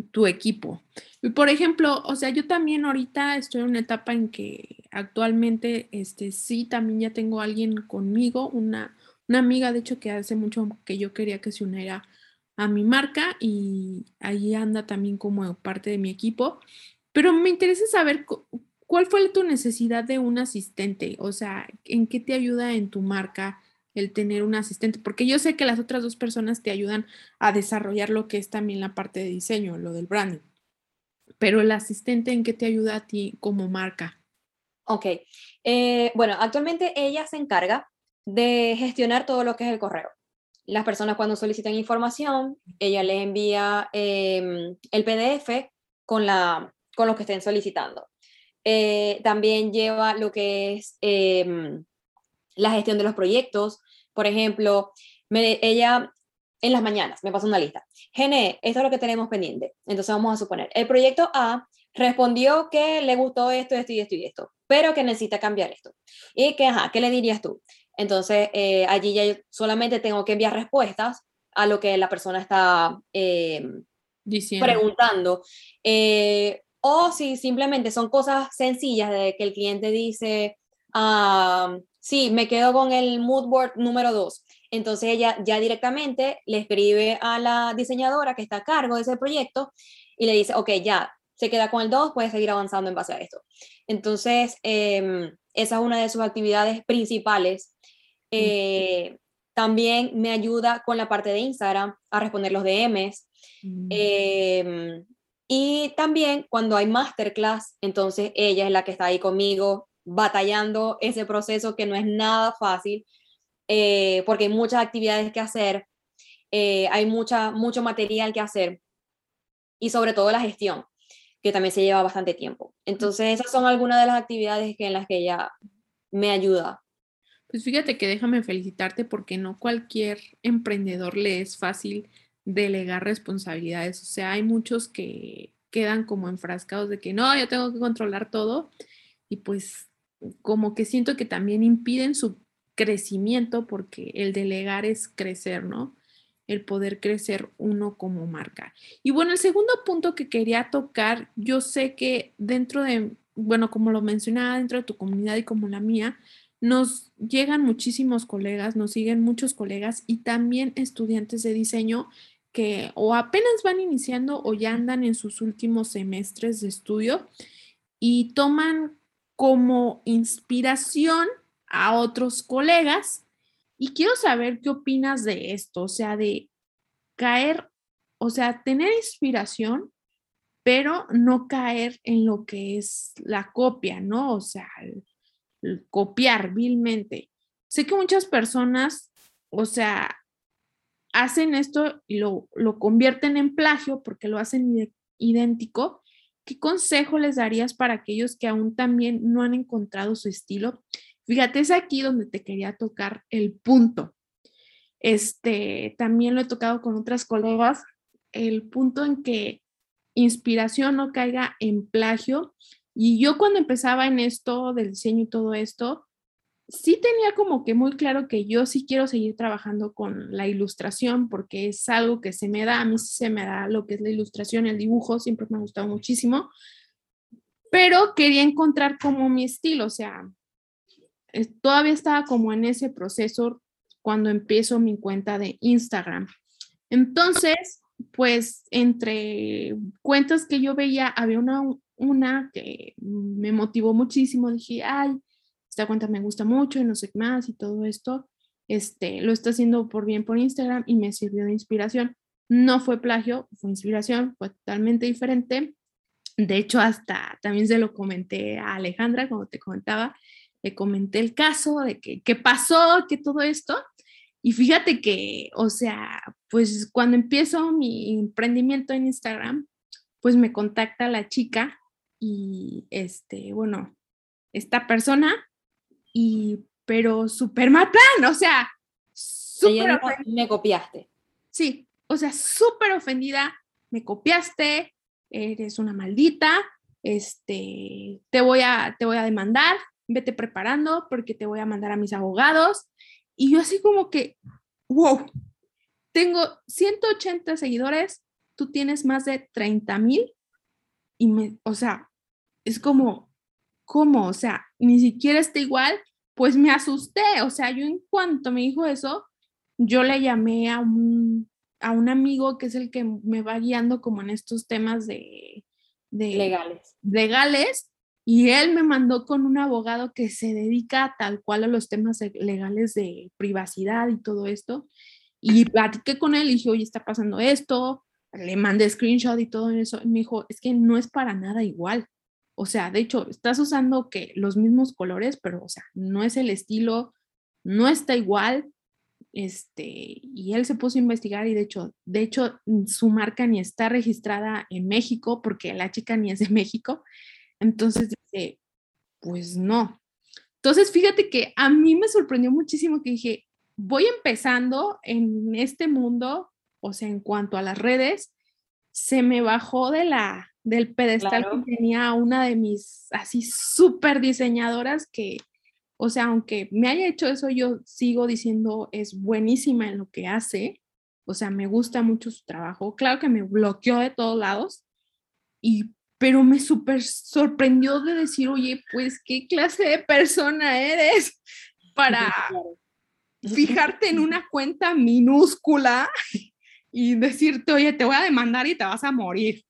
Speaker 2: tu equipo. Y por ejemplo, o sea, yo también ahorita estoy en una etapa en que actualmente, este, sí, también ya tengo alguien conmigo, una, una amiga, de hecho, que hace mucho que yo quería que se uniera a mi marca y ahí anda también como parte de mi equipo. Pero me interesa saber cuál fue tu necesidad de un asistente, o sea, en qué te ayuda en tu marca el tener un asistente, porque yo sé que las otras dos personas te ayudan a desarrollar lo que es también la parte de diseño, lo del branding. Pero el asistente, ¿en qué te ayuda a ti como marca?
Speaker 1: Ok, eh, bueno, actualmente ella se encarga de gestionar todo lo que es el correo. Las personas cuando solicitan información, ella le envía em, el PDF con, la, con lo que estén solicitando. Eh, también lleva lo que es em, la gestión de los proyectos. Por ejemplo, ella en las mañanas me pasa una lista. Gene, esto es lo que tenemos pendiente. Entonces vamos a suponer, el proyecto A respondió que le gustó esto, esto y esto y esto, pero que necesita cambiar esto. Y que, ajá, ¿qué le dirías tú? Entonces, eh, allí ya solamente tengo que enviar respuestas a lo que la persona está eh, preguntando. Eh, o si simplemente son cosas sencillas de que el cliente dice, ah, sí, me quedo con el mood board número 2. Entonces ella ya directamente le escribe a la diseñadora que está a cargo de ese proyecto y le dice, ok, ya, se queda con el 2, puede seguir avanzando en base a esto. Entonces, em, esa es una de sus actividades principales. Eh, también me ayuda con la parte de Instagram a responder los DMs. Mm. Em, y también cuando hay masterclass, entonces ella es la que está ahí conmigo batallando ese proceso que no es nada fácil, eh, porque hay muchas actividades que hacer, eh, hay mucha, mucho material que hacer y sobre todo la gestión, que también se lleva bastante tiempo. Entonces, esas son algunas de las actividades que, en las que ella me ayuda.
Speaker 2: Pues fíjate que déjame felicitarte porque no cualquier emprendedor le es fácil delegar responsabilidades. O sea, hay muchos que quedan como enfrascados de que no, yo tengo que controlar todo y pues como que siento que también impiden su crecimiento porque el delegar es crecer, ¿no? El poder crecer uno como marca. Y bueno, el segundo punto que quería tocar, yo sé que dentro de, bueno, como lo mencionaba, dentro de tu comunidad y como la mía, nos llegan muchísimos colegas, nos siguen muchos colegas y también estudiantes de diseño que o apenas van iniciando o ya andan en sus últimos semestres de estudio y toman como inspiración a otros colegas. Y quiero saber qué opinas de esto, o sea, de caer, o sea, tener inspiración, pero no caer en lo que es la copia, ¿no? O sea, copiar vilmente. Sé que muchas personas, o sea, hacen esto y lo, lo convierten en plagio porque lo hacen idéntico, ¿qué consejo les darías para aquellos que aún también no han encontrado su estilo? Fíjate, es aquí donde te quería tocar el punto. Este, también lo he tocado con otras colegas, el punto en que inspiración no caiga en plagio. Y yo cuando empezaba en esto del diseño y todo esto, sí tenía como que muy claro que yo sí quiero seguir trabajando con la ilustración porque es algo que se me da, a mí se me da lo que es la ilustración, el dibujo, siempre me ha gustado muchísimo, pero quería encontrar como mi estilo, o sea, todavía estaba como en ese proceso cuando empiezo mi cuenta de Instagram. Entonces, pues entre cuentas que yo veía, había una, una que me motivó muchísimo, dije, ay, esta cuenta me gusta mucho y no sé qué más y todo esto, este, lo está haciendo por bien por Instagram y me sirvió de inspiración. No fue plagio, fue inspiración, fue totalmente diferente. De hecho, hasta también se lo comenté a Alejandra, como te comentaba, le comenté el caso de que qué pasó, que todo esto. Y fíjate que, o sea, pues cuando empiezo mi emprendimiento en Instagram, pues me contacta la chica y, este, bueno, esta persona y, pero súper mal plan, o sea, súper
Speaker 1: Me copiaste.
Speaker 2: Sí, o sea, súper ofendida, me copiaste, eres una maldita, este, te voy a, te voy a demandar, vete preparando porque te voy a mandar a mis abogados. Y yo así como que, wow, tengo 180 seguidores, tú tienes más de 30 mil y me, o sea, es como, ¿cómo? O sea, ni siquiera está igual, pues me asusté, o sea, yo en cuanto me dijo eso, yo le llamé a un, a un amigo que es el que me va guiando como en estos temas de, de
Speaker 1: legales.
Speaker 2: legales y él me mandó con un abogado que se dedica tal cual a los temas legales de privacidad y todo esto. Y platiqué con él y dije, oye, está pasando esto, le mandé screenshot y todo eso. Y me dijo, es que no es para nada igual. O sea, de hecho, estás usando que los mismos colores, pero, o sea, no es el estilo, no está igual. Este, y él se puso a investigar y de hecho, de hecho, su marca ni está registrada en México porque la chica ni es de México. Entonces pues no. Entonces, fíjate que a mí me sorprendió muchísimo que dije, voy empezando en este mundo, o sea, en cuanto a las redes, se me bajó de la, del pedestal que tenía una de mis así súper diseñadoras que, o sea, aunque me haya hecho eso, yo sigo diciendo es buenísima en lo que hace, o sea, me gusta mucho su trabajo. Claro que me bloqueó de todos lados, y pero me súper sorprendió de decir, oye, pues, ¿qué clase de persona eres para fijarte en una cuenta minúscula y decirte, oye, te voy a demandar y te vas a morir?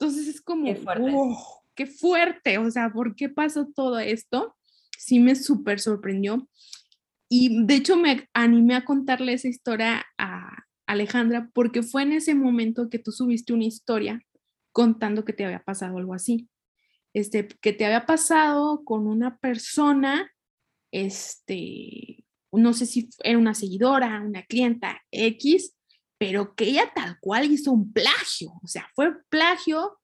Speaker 2: Entonces es como, qué fuerte, qué fuerte. o sea, ¿por qué pasó todo esto? Sí me súper sorprendió. Y de hecho me animé a contarle esa historia a Alejandra porque fue en ese momento que tú subiste una historia contando que te había pasado algo así. Este, que te había pasado con una persona, este, no sé si era una seguidora, una clienta X, pero que ella tal cual hizo un plagio, o sea, fue plagio,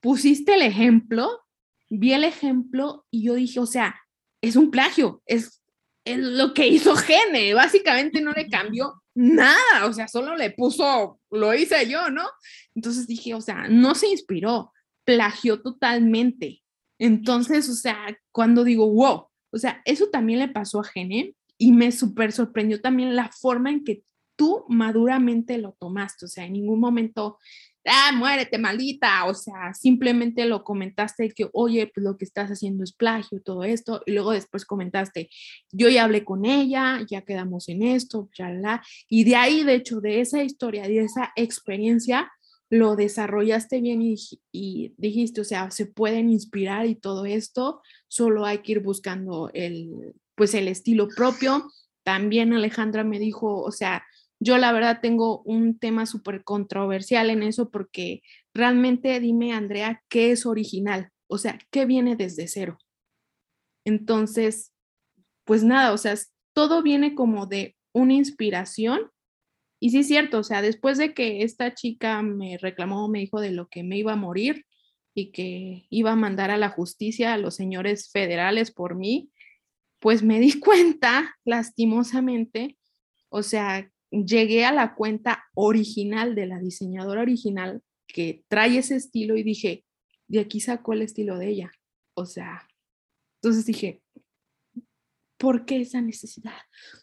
Speaker 2: pusiste el ejemplo, vi el ejemplo y yo dije, o sea, es un plagio, es, es lo que hizo Gene, básicamente no le cambió nada, o sea, solo le puso, lo hice yo, ¿no? Entonces dije, o sea, no se inspiró, plagió totalmente. Entonces, o sea, cuando digo, wow, o sea, eso también le pasó a Gene y me súper sorprendió también la forma en que tú maduramente lo tomaste, o sea, en ningún momento ah, muérete, maldita, o sea, simplemente lo comentaste que, oye, pues lo que estás haciendo es plagio, todo esto, y luego después comentaste, yo ya hablé con ella, ya quedamos en esto, la y de ahí, de hecho, de esa historia, de esa experiencia, lo desarrollaste bien y, y dijiste, o sea, se pueden inspirar y todo esto, solo hay que ir buscando el, pues el estilo propio. También Alejandra me dijo, o sea, yo la verdad tengo un tema súper controversial en eso porque realmente dime, Andrea, ¿qué es original? O sea, ¿qué viene desde cero? Entonces, pues nada, o sea, todo viene como de una inspiración. Y sí es cierto, o sea, después de que esta chica me reclamó, me dijo de lo que me iba a morir y que iba a mandar a la justicia a los señores federales por mí, pues me di cuenta, lastimosamente, o sea, llegué a la cuenta original de la diseñadora original que trae ese estilo y dije, de aquí sacó el estilo de ella. O sea, entonces dije, ¿por qué esa necesidad?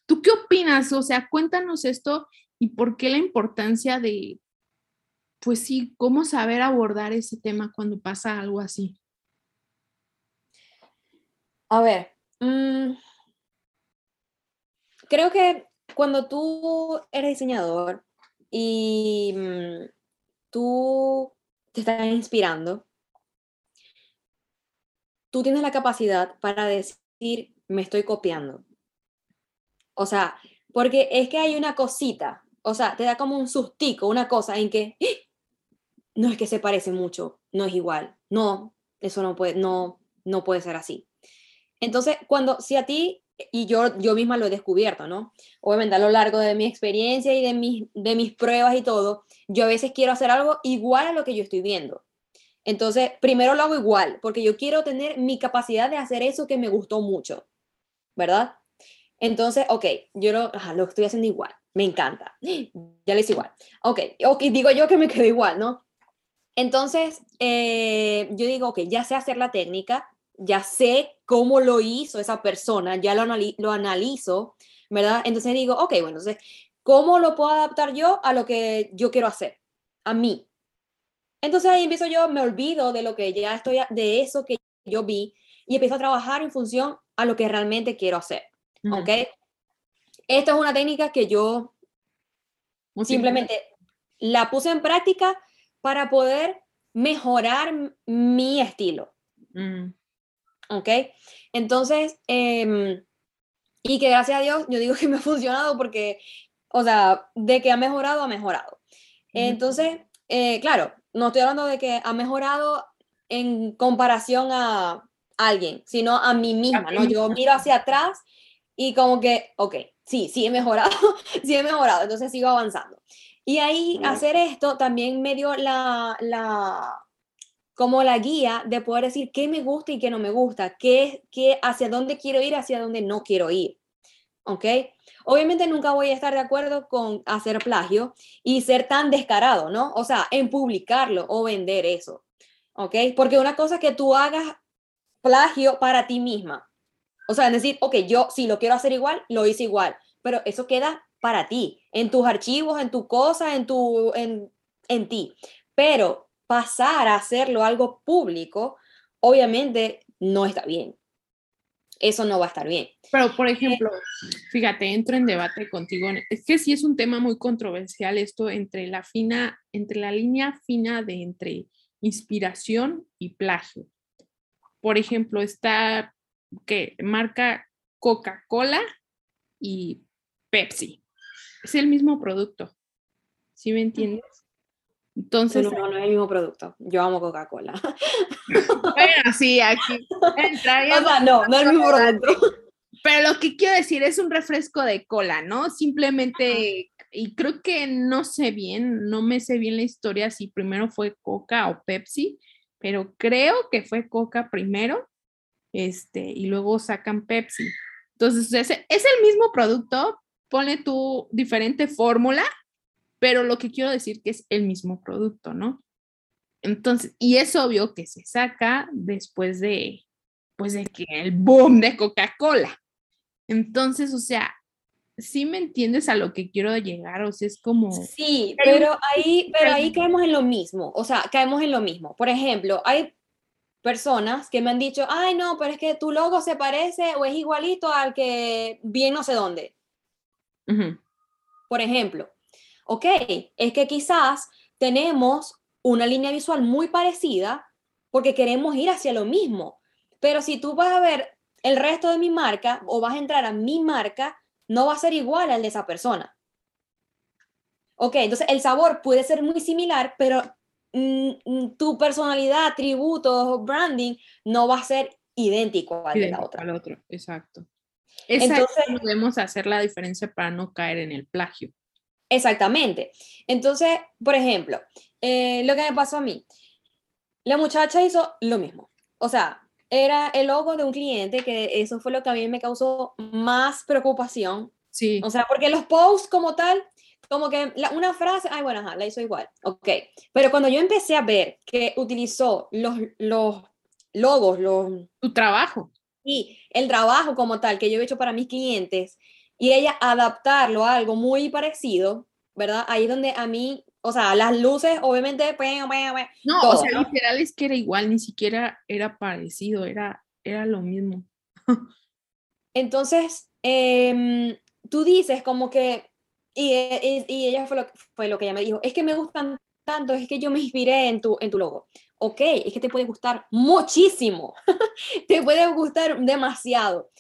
Speaker 2: ¿Tú qué opinas? O sea, cuéntanos esto y por qué la importancia de, pues sí, cómo saber abordar ese tema cuando pasa algo así.
Speaker 1: A ver, mm, creo que cuando tú eres diseñador y mm, tú te estás inspirando, tú tienes la capacidad para decir, me estoy copiando. O sea, porque es que hay una cosita, o sea, te da como un sustico, una cosa en que ¡Ah! no es que se parece mucho, no es igual, no, eso no puede, no, no puede ser así. Entonces, cuando, si a ti y yo, yo misma lo he descubierto, ¿no? Obviamente a lo largo de mi experiencia y de mis, de mis pruebas y todo, yo a veces quiero hacer algo igual a lo que yo estoy viendo. Entonces, primero lo hago igual, porque yo quiero tener mi capacidad de hacer eso que me gustó mucho. ¿verdad? Entonces, ok, yo lo, lo estoy haciendo igual, me encanta, ya lo hice igual. Ok, ok, digo yo que me quedo igual, ¿no? Entonces, eh, yo digo, ok, ya sé hacer la técnica, ya sé cómo lo hizo esa persona, ya lo, lo analizo, ¿verdad? Entonces digo, ok, bueno, entonces, ¿cómo lo puedo adaptar yo a lo que yo quiero hacer? A mí. Entonces ahí empiezo yo, me olvido de lo que ya estoy, de eso que yo vi y empiezo a trabajar en función a lo que realmente quiero hacer. ¿Ok? Esta es una técnica que yo simplemente la puse en práctica para poder mejorar mi estilo. ¿Ok? Entonces, em, y que gracias a Dios, yo digo que me ha funcionado porque, o sea, de que ha mejorado, ha mejorado. Entonces, eh, claro, no estoy hablando de que ha mejorado en comparación a alguien, sino a mí misma, ¿no? Yo miro hacia atrás y como que, ok, sí, sí he mejorado, sí he mejorado, entonces sigo avanzando. Y ahí hacer esto también me dio la, la, como la guía de poder decir qué me gusta y qué no me gusta, qué, qué, hacia dónde quiero ir, hacia dónde no quiero ir. ¿Ok? Obviamente nunca voy a estar de acuerdo con hacer plagio y ser tan descarado, ¿no? O sea, en publicarlo o vender eso. ¿Ok? Porque una cosa es que tú hagas plagio para ti misma. O sea, es decir, ok, yo si lo quiero hacer igual, lo hice igual, pero eso queda para ti, en tus archivos, en tu cosa, en, tu, en, en ti. Pero pasar a hacerlo algo público, obviamente no está bien. Eso no va a estar bien.
Speaker 2: Pero, por ejemplo, fíjate, entro en debate contigo. Es que sí es un tema muy controversial esto entre la fina, entre la línea fina de entre inspiración y plagio. Por ejemplo, está que marca Coca-Cola y Pepsi. Es el mismo producto. ¿Sí me entiendes?
Speaker 1: Entonces. No, no, es el mismo producto. Yo amo Coca-Cola.
Speaker 2: Bueno, sí, aquí
Speaker 1: entraría. O sea, no, no es el mismo producto.
Speaker 2: Pero lo que quiero decir es un refresco de cola, ¿no? Simplemente, y creo que no sé bien, no me sé bien la historia si primero fue Coca o Pepsi, pero creo que fue Coca primero, este, y luego sacan Pepsi. Entonces, es, es el mismo producto, pone tu diferente fórmula, pero lo que quiero decir que es el mismo producto, ¿no? Entonces, y es obvio que se saca después de, pues de que el boom de Coca-Cola. Entonces, o sea, sí me entiendes a lo que quiero llegar, o sea, es como...
Speaker 1: Sí, pero ahí, pero ahí caemos en lo mismo, o sea, caemos en lo mismo. Por ejemplo, hay personas que me han dicho, ay, no, pero es que tu logo se parece o es igualito al que bien no sé dónde. Por ejemplo, ok, es que quizás tenemos una línea visual muy parecida porque queremos ir hacia lo mismo. Pero si tú vas a ver el resto de mi marca o vas a entrar a mi marca, no va a ser igual al de esa persona. Ok, entonces el sabor puede ser muy similar, pero mm, mm, tu personalidad, atributos, branding no va a ser idéntico al de la otra.
Speaker 2: Al otro, exacto. entonces, podemos hacer la diferencia para no caer en el plagio.
Speaker 1: Exactamente. Entonces, por ejemplo, eh, lo que me pasó a mí, la muchacha hizo lo mismo. O sea, era el logo de un cliente, que eso fue lo que a mí me causó más preocupación.
Speaker 2: Sí.
Speaker 1: O sea, porque los posts como tal, como que una frase, ay, bueno, la hizo igual, ok. Pero cuando yo empecé a ver que utilizó los, los logos, los...
Speaker 2: Tu trabajo.
Speaker 1: Y el trabajo como tal que yo he hecho para mis clientes, y ella adaptarlo a algo muy parecido, ¿verdad? Ahí es donde a mí, o sea, las luces, obviamente, pues,
Speaker 2: no, o sea, literal es que era igual, ni siquiera era parecido, era, era lo mismo.
Speaker 1: Entonces, em, tú dices como que, y, y, ella fue lo, fue lo que ella me dijo, es que me gustan tanto, es que yo me inspiré en tu, en tu logo. Ok, es que te puede gustar muchísimo, te puede gustar demasiado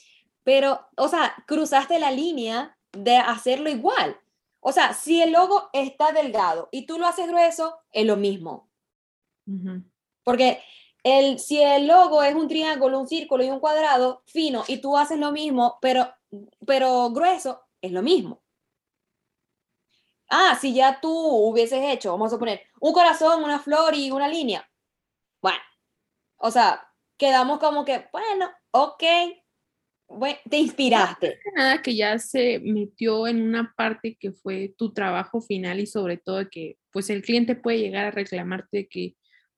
Speaker 1: pero, o sea, cruzaste la línea de hacerlo igual. O sea, si el logo está delgado y tú lo haces grueso, es lo mismo. Porque el, si el logo es un triángulo, un círculo y un cuadrado fino y tú haces lo mismo, pero, pero grueso, es lo mismo. Ah, si ya tú hubieses hecho, vamos a poner, un corazón, una flor y una línea. Bueno, o sea, quedamos como que, bueno, ok, bueno, te inspiraste.
Speaker 2: Nada que ya se metió en una parte que fue tu trabajo final y sobre todo que pues el cliente puede llegar a reclamarte que,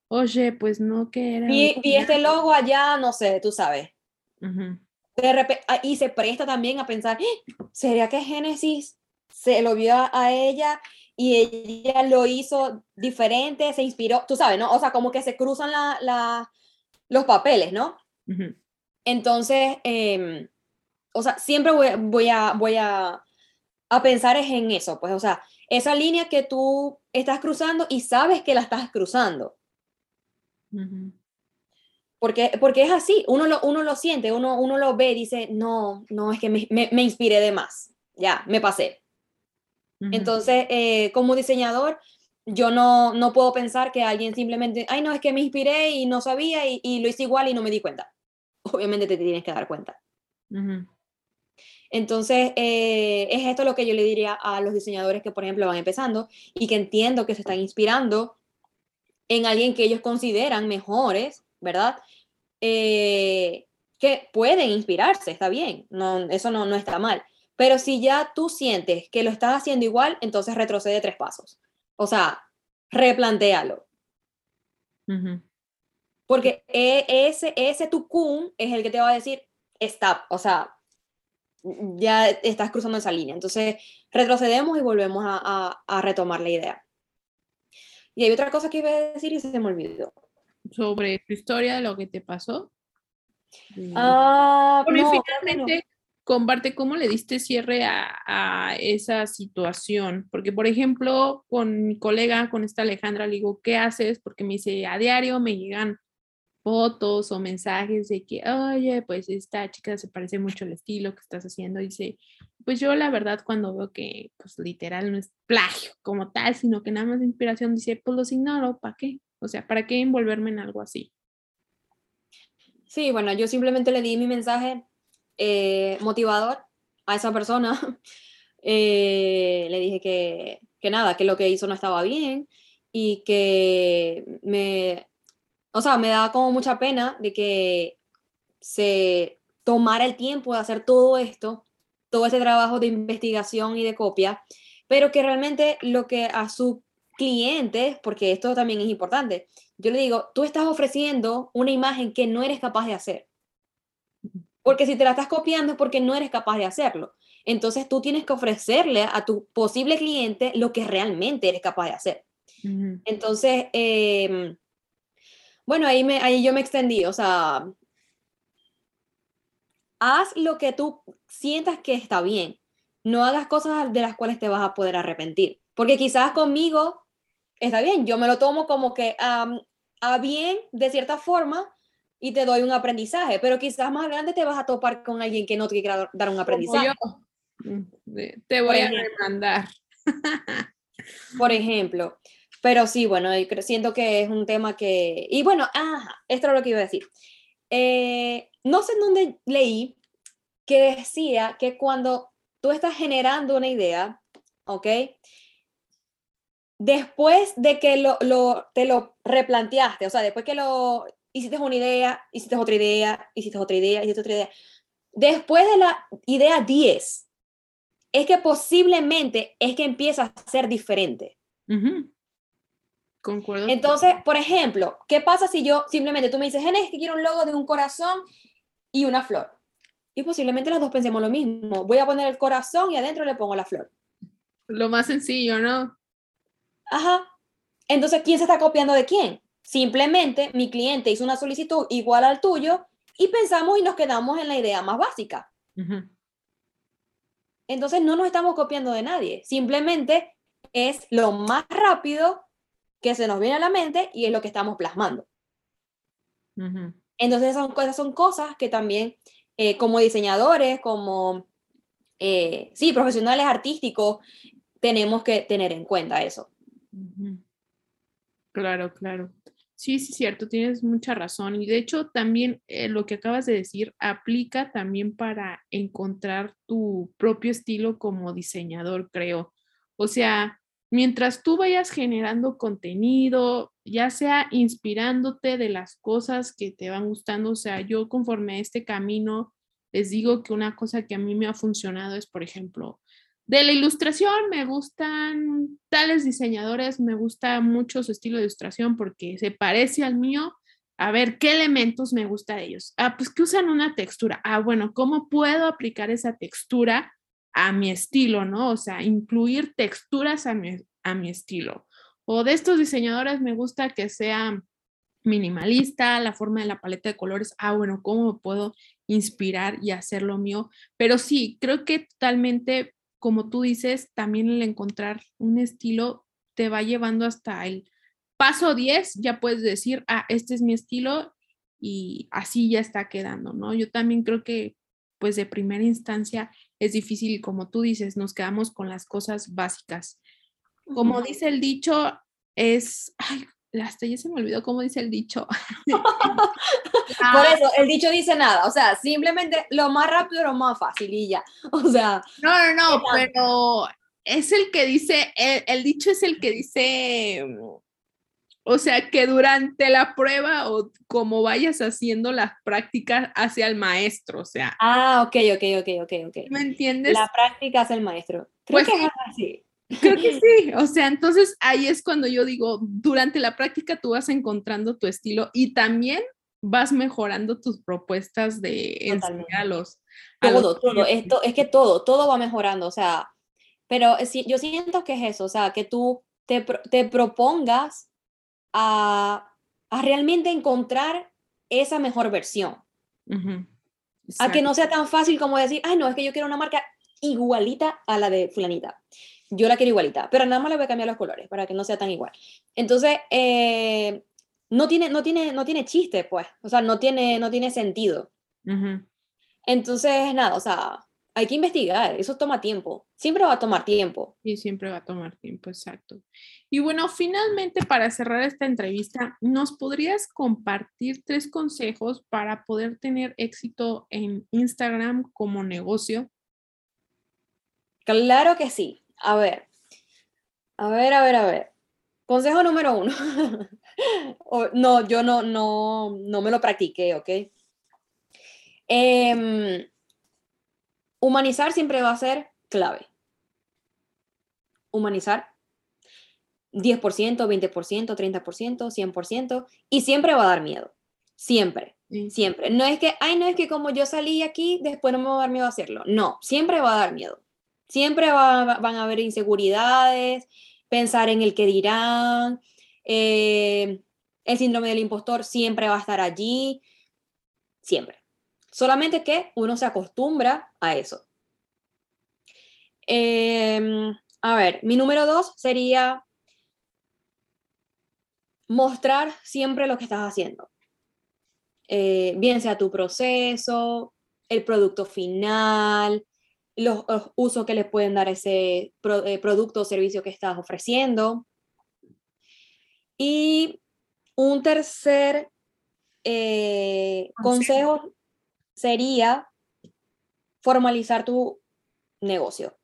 Speaker 2: oye, pues no que era...
Speaker 1: Vi, este logo allá, no sé, tú sabes. De repente, ah, y se presta también a pensar, ¡Ah! ¿sería que Génesis se lo vio a ella y ella lo hizo diferente, se inspiró, tú sabes, ¿no? O sea, como que se cruzan la, los papeles, ¿no? Entonces, em, o sea, siempre voy, voy, a, voy a, a pensar es en eso, pues, o sea, esa línea que tú estás cruzando y sabes que la estás cruzando. Porque, porque es así, uno lo, uno lo siente, uno, uno lo ve, dice, no, no, es que me, me, me inspiré de más, ya, me pasé. Entonces, eh, como diseñador, yo no, no puedo pensar que alguien simplemente, ay, no, es que me inspiré y no sabía y, y lo hice igual y no me di cuenta. Obviamente te tienes que dar cuenta. Entonces, eh, es esto lo que yo le diría a los diseñadores que, por ejemplo, van empezando y que entiendo que se están inspirando en alguien que ellos consideran mejores, ¿verdad? Eh, que pueden inspirarse, está bien, no, eso no, no está mal. Pero si ya tú sientes que lo estás haciendo igual, entonces retrocede tres pasos. O sea, replantéalo. Porque e, ese, ese tucún es el que te va a decir, stop, o sea, ya estás cruzando esa línea. Entonces, retrocedemos y volvemos a, a, retomar la idea. Y hay otra cosa que iba a decir y se me olvidó.
Speaker 2: Sobre tu historia de lo que te pasó.
Speaker 1: Ah,
Speaker 2: no, finalmente, comparte cómo le diste cierre a, esa situación. Porque, por ejemplo, con mi colega, con esta Alejandra, le digo, ¿qué haces? Porque me dice, a diario me llegan fotos o mensajes de que, oye, pues esta chica se parece mucho al estilo que estás haciendo. Dice, pues yo la verdad cuando veo que, pues literal no es plagio como tal, sino que nada más de inspiración, dice, pues los ignoro, ¿para qué? O sea, ¿para qué envolverme en algo así?
Speaker 1: Sí, bueno, yo simplemente le di mi mensaje eh, motivador a esa persona. Eh, le dije que, que nada, que lo que hizo no estaba bien y que me, o sea, me da como mucha pena de que se tomara el tiempo de hacer todo esto, todo ese trabajo de investigación y de copia, pero que realmente lo que a su cliente, porque esto también es importante, yo le digo, tú estás ofreciendo una imagen que no eres capaz de hacer. Porque si te la estás copiando es porque no eres capaz de hacerlo. Entonces tú tienes que ofrecerle a tu posible cliente lo que realmente eres capaz de hacer. Entonces, em, bueno, ahí, me, ahí yo me extendí, o sea, haz lo que tú sientas que está bien. No hagas cosas de las cuales te vas a poder arrepentir. Porque quizás conmigo está bien, yo me lo tomo como que a bien de cierta forma, y te doy un aprendizaje, pero quizás más adelante te vas a topar con alguien que no te quiera dar un aprendizaje.
Speaker 2: Mm, te voy a demandar.
Speaker 1: por ejemplo, pero sí, bueno, siento que es un tema que... Y bueno, esto es lo que iba a decir. Eh, no sé en dónde leí que decía que cuando tú estás generando una idea, ¿ok? Después de que lo, lo, te lo replanteaste, o sea, después que lo hiciste una idea, hiciste otra idea, hiciste otra idea, hiciste otra idea. Después de la idea 10, es que posiblemente es que empieza a ser diferente.
Speaker 2: Concuerdo.
Speaker 1: Entonces, por ejemplo, ¿qué pasa si yo simplemente tú me dices, Genes, que quiero un logo de un corazón y una flor? Y posiblemente los dos pensemos lo mismo. Voy a poner el corazón y adentro le pongo la flor.
Speaker 2: Lo más sencillo, ¿no?
Speaker 1: Ajá. Entonces, ¿quién se está copiando de quién? Simplemente mi cliente hizo una solicitud igual al tuyo y pensamos y nos quedamos en la idea más básica. Entonces no nos estamos copiando de nadie, simplemente es lo más rápido que se nos viene a la mente y es lo que estamos plasmando. Entonces esas son, son cosas que también eh, como diseñadores, como, eh, sí, profesionales artísticos, tenemos que tener en cuenta eso.
Speaker 2: Claro, claro. Sí, sí, cierto, tienes mucha razón. Y de hecho, también eh, lo que acabas de decir aplica también para encontrar tu propio estilo como diseñador, creo. O sea, mientras tú vayas generando contenido, ya sea inspirándote de las cosas que te van gustando, o sea, yo conforme a este camino les digo que una cosa que a mí me ha funcionado es, por ejemplo, de la ilustración me gustan tales diseñadores, me gusta mucho su estilo de ilustración porque se parece al mío. A ver, ¿qué elementos me gusta de ellos? Ah, pues que usan una textura. Ah, bueno, ¿cómo puedo aplicar esa textura a mi estilo, no? O sea, incluir texturas a mi, a mi estilo. O de estos diseñadores me gusta que sea minimalista, la forma de la paleta de colores. Ah, bueno, ¿cómo puedo inspirar y hacer lo mío? Pero sí, creo que totalmente, como tú dices, también el encontrar un estilo te va llevando hasta el paso 10, ya puedes decir, ah, este es mi estilo y así ya está quedando, ¿no? Yo también creo que pues de primera instancia es difícil y como tú dices, nos quedamos con las cosas básicas. Como dice el dicho, es, ay, hasta ya se me olvidó cómo dice el dicho.
Speaker 1: Por eso, el dicho dice nada, o sea, simplemente lo más rápido, lo más fácil y ya. O sea.
Speaker 2: No, no, no, pero es el que dice, el, el, dicho es el que dice, o sea, que durante la prueba o como vayas haciendo las prácticas hacia el maestro, o sea.
Speaker 1: Ah, ok, ok, ok, ok, ok.
Speaker 2: ¿Me entiendes?
Speaker 1: La práctica hacia el maestro. Creo pues, que es así.
Speaker 2: Creo que sí, o sea, entonces ahí es cuando yo digo, durante la práctica tú vas encontrando tu estilo y también vas mejorando tus propuestas de enseñar a los...
Speaker 1: todo, todo, esto, es que todo, todo va mejorando, o sea, pero yo siento que es eso, o sea, que tú te, te propongas a, a, realmente encontrar esa mejor versión. A que no sea tan fácil como decir, ay, no, es que yo quiero una marca igualita a la de fulanita yo la quiero igualita, pero nada más le voy a cambiar los colores para que no sea tan igual. Entonces, eh, no, tiene, no, tiene, no tiene chiste, pues, o sea, no tiene, no tiene sentido. Entonces, nada, o sea, hay que investigar, eso toma tiempo, siempre va a tomar tiempo.
Speaker 2: Y siempre va a tomar tiempo, exacto. Y bueno, finalmente, para cerrar esta entrevista, ¿nos podrías compartir tres consejos para poder tener éxito en Instagram como negocio?
Speaker 1: Claro que sí. A ver, a ver, a ver, a ver. Consejo número uno. no, yo no, no, no me lo practiqué, ¿ok? Em, humanizar siempre va a ser clave. Humanizar 10%, 20%, 30%, 100%, y siempre va a dar miedo. Siempre, siempre. No es que, ay, no es que como yo salí aquí, después no me va a dar miedo hacerlo. No, siempre va a dar miedo. Siempre van a haber inseguridades, pensar en el que dirán, eh, el síndrome del impostor siempre va a estar allí, siempre. Solamente que uno se acostumbra a eso. Em, a ver, mi número dos sería mostrar siempre lo que estás haciendo. Eh, bien sea tu proceso, el producto final, los, usos que le pueden dar ese eh, producto o servicio que estás ofreciendo. Y un tercer eh, consejo sería formalizar tu negocio.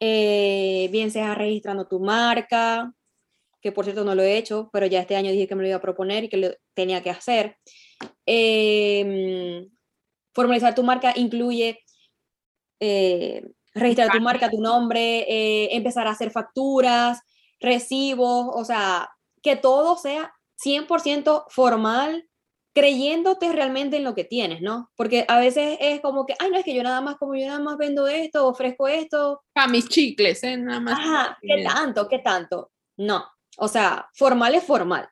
Speaker 1: Bien sea registrando tu marca, que por cierto no lo he hecho, pero ya este año dije que me lo iba a proponer y que lo tenía que hacer. Em, formalizar tu marca incluye eh, registrar tu marca, tu nombre, eh, empezar a hacer facturas, recibos, o sea, que todo sea 100% formal, creyéndote realmente en lo que tienes, ¿no? Porque a veces es como que, ay, no es que yo nada más, como yo nada más vendo esto, ofrezco esto.
Speaker 2: Para mis chicles, ¿eh? Nada más.
Speaker 1: Ajá, ¿qué tanto? ¿Qué tanto? No, o sea, formal es formal.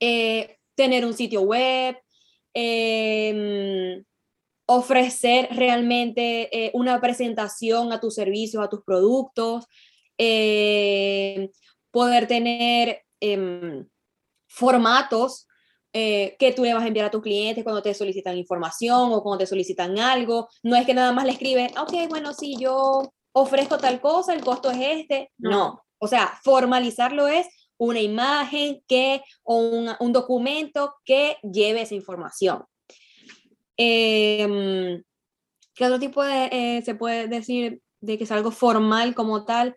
Speaker 1: Eh, tener un sitio web, eh, ofrecer realmente eh, una presentación a tus servicios, a tus productos, eh, poder tener em, formatos eh, que tú le vas a enviar a tus clientes cuando te solicitan información o cuando te solicitan algo. No es que nada más le escribes, ok, bueno, si yo ofrezco tal cosa, el costo es este. No, o sea, formalizarlo es una imagen que o un documento que lleve esa información. Eh, ¿Qué otro tipo de, eh, se puede decir de que es algo formal como tal?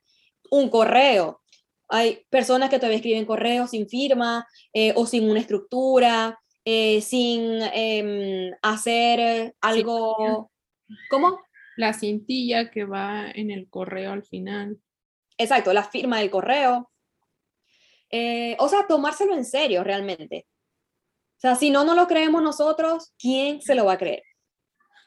Speaker 1: Un correo. Hay personas que todavía escriben correos sin firma eh, o sin una estructura, eh, sin em, hacer algo ¿Cómo?
Speaker 2: La cintilla que va en el correo al final.
Speaker 1: Exacto, la firma del correo. Eh, o sea, tomárselo en serio realmente. O sea, si no no lo creemos nosotros, ¿quién se lo va a creer?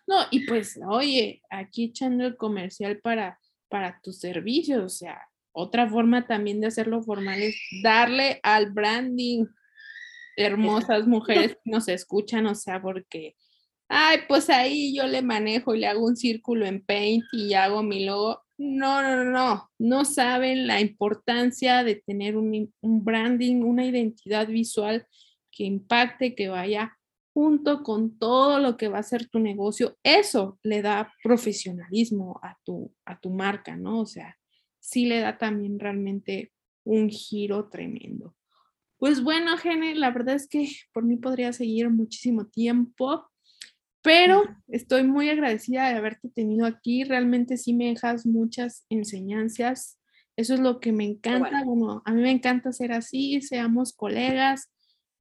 Speaker 2: No, y pues, oye, aquí echando el comercial para, para tus servicios, o sea, otra forma también de hacerlo formal es darle al branding. Hermosas mujeres que nos escuchan, o sea, porque, ay, pues ahí yo le manejo y le hago un círculo en Paint y hago mi logo. No, no, no, no, saben la importancia de tener un, un branding, una identidad visual que impacte, que vaya junto con todo lo que va a ser tu negocio. Eso le da profesionalismo a tu, a tu marca, ¿no? O sea, sí le da también realmente un giro tremendo. Pues bueno, Gene, la verdad es que por mí podría seguir muchísimo tiempo, pero estoy muy agradecida de haberte tenido aquí. Realmente sí me dejas muchas enseñanzas. Eso es lo que me encanta. Bueno. a mí me encanta ser así, seamos colegas.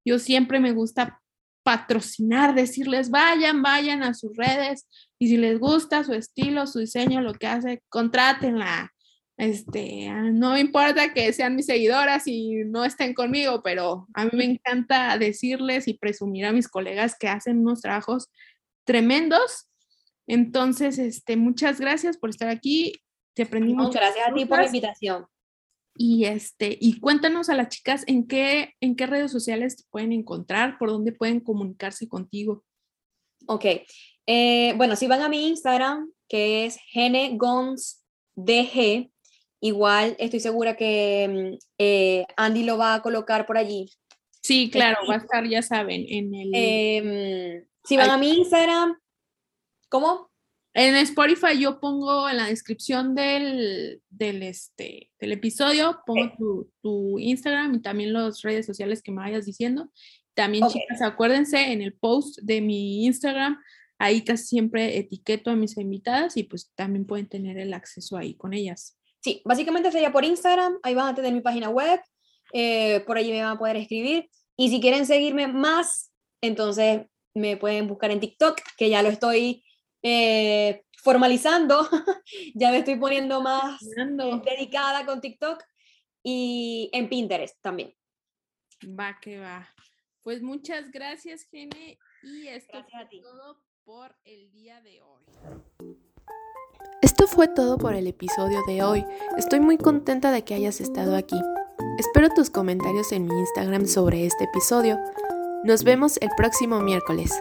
Speaker 2: Yo siempre me gusta patrocinar, decirles, vayan, vayan a sus redes y si les gusta su estilo, su diseño, lo que hace, contrátenla. Este, ah, no me importa que sean mis seguidoras y no estén conmigo, pero a mí me encanta decirles y presumir a mis colegas que hacen unos trabajos tremendos. Entonces, este, muchas gracias por estar aquí. Te aprendí
Speaker 1: muchas gracias a ti por la invitación.
Speaker 2: Y este, y cuéntanos a las chicas en qué, en qué redes sociales te pueden encontrar, por dónde pueden comunicarse contigo.
Speaker 1: Ok. Eh, bueno, si van a mi Instagram, que es genegonsdg, Igual estoy segura que mm, eh, Andy lo va a colocar por allí.
Speaker 2: Sí, claro, va a estar, ya saben, en el...
Speaker 1: Em, si van a mi Instagram, ¿cómo?
Speaker 2: En Spotify yo pongo en la descripción del, del, este, del episodio, pongo tu, tu, Instagram y también las redes sociales que me vayas diciendo. También, chicas, acuérdense en el post de mi Instagram, ahí casi siempre etiqueto a mis invitadas y pues también pueden tener el acceso ahí con ellas.
Speaker 1: Sí, básicamente sería por Instagram, ahí van a tener mi página web, eh, por allí me van a poder escribir. Y si quieren seguirme más, entonces me pueden buscar en TikTok, que ya lo estoy eh, formalizando, ya me estoy poniendo más dedicada con TikTok y en Pinterest también.
Speaker 2: Va que va. Pues muchas gracias, Gene, y esto es todo por el día de hoy.
Speaker 3: Esto fue todo por el episodio de hoy. Estoy muy contenta de que hayas estado aquí. Espero tus comentarios en mi Instagram sobre este episodio. Nos vemos el próximo miércoles.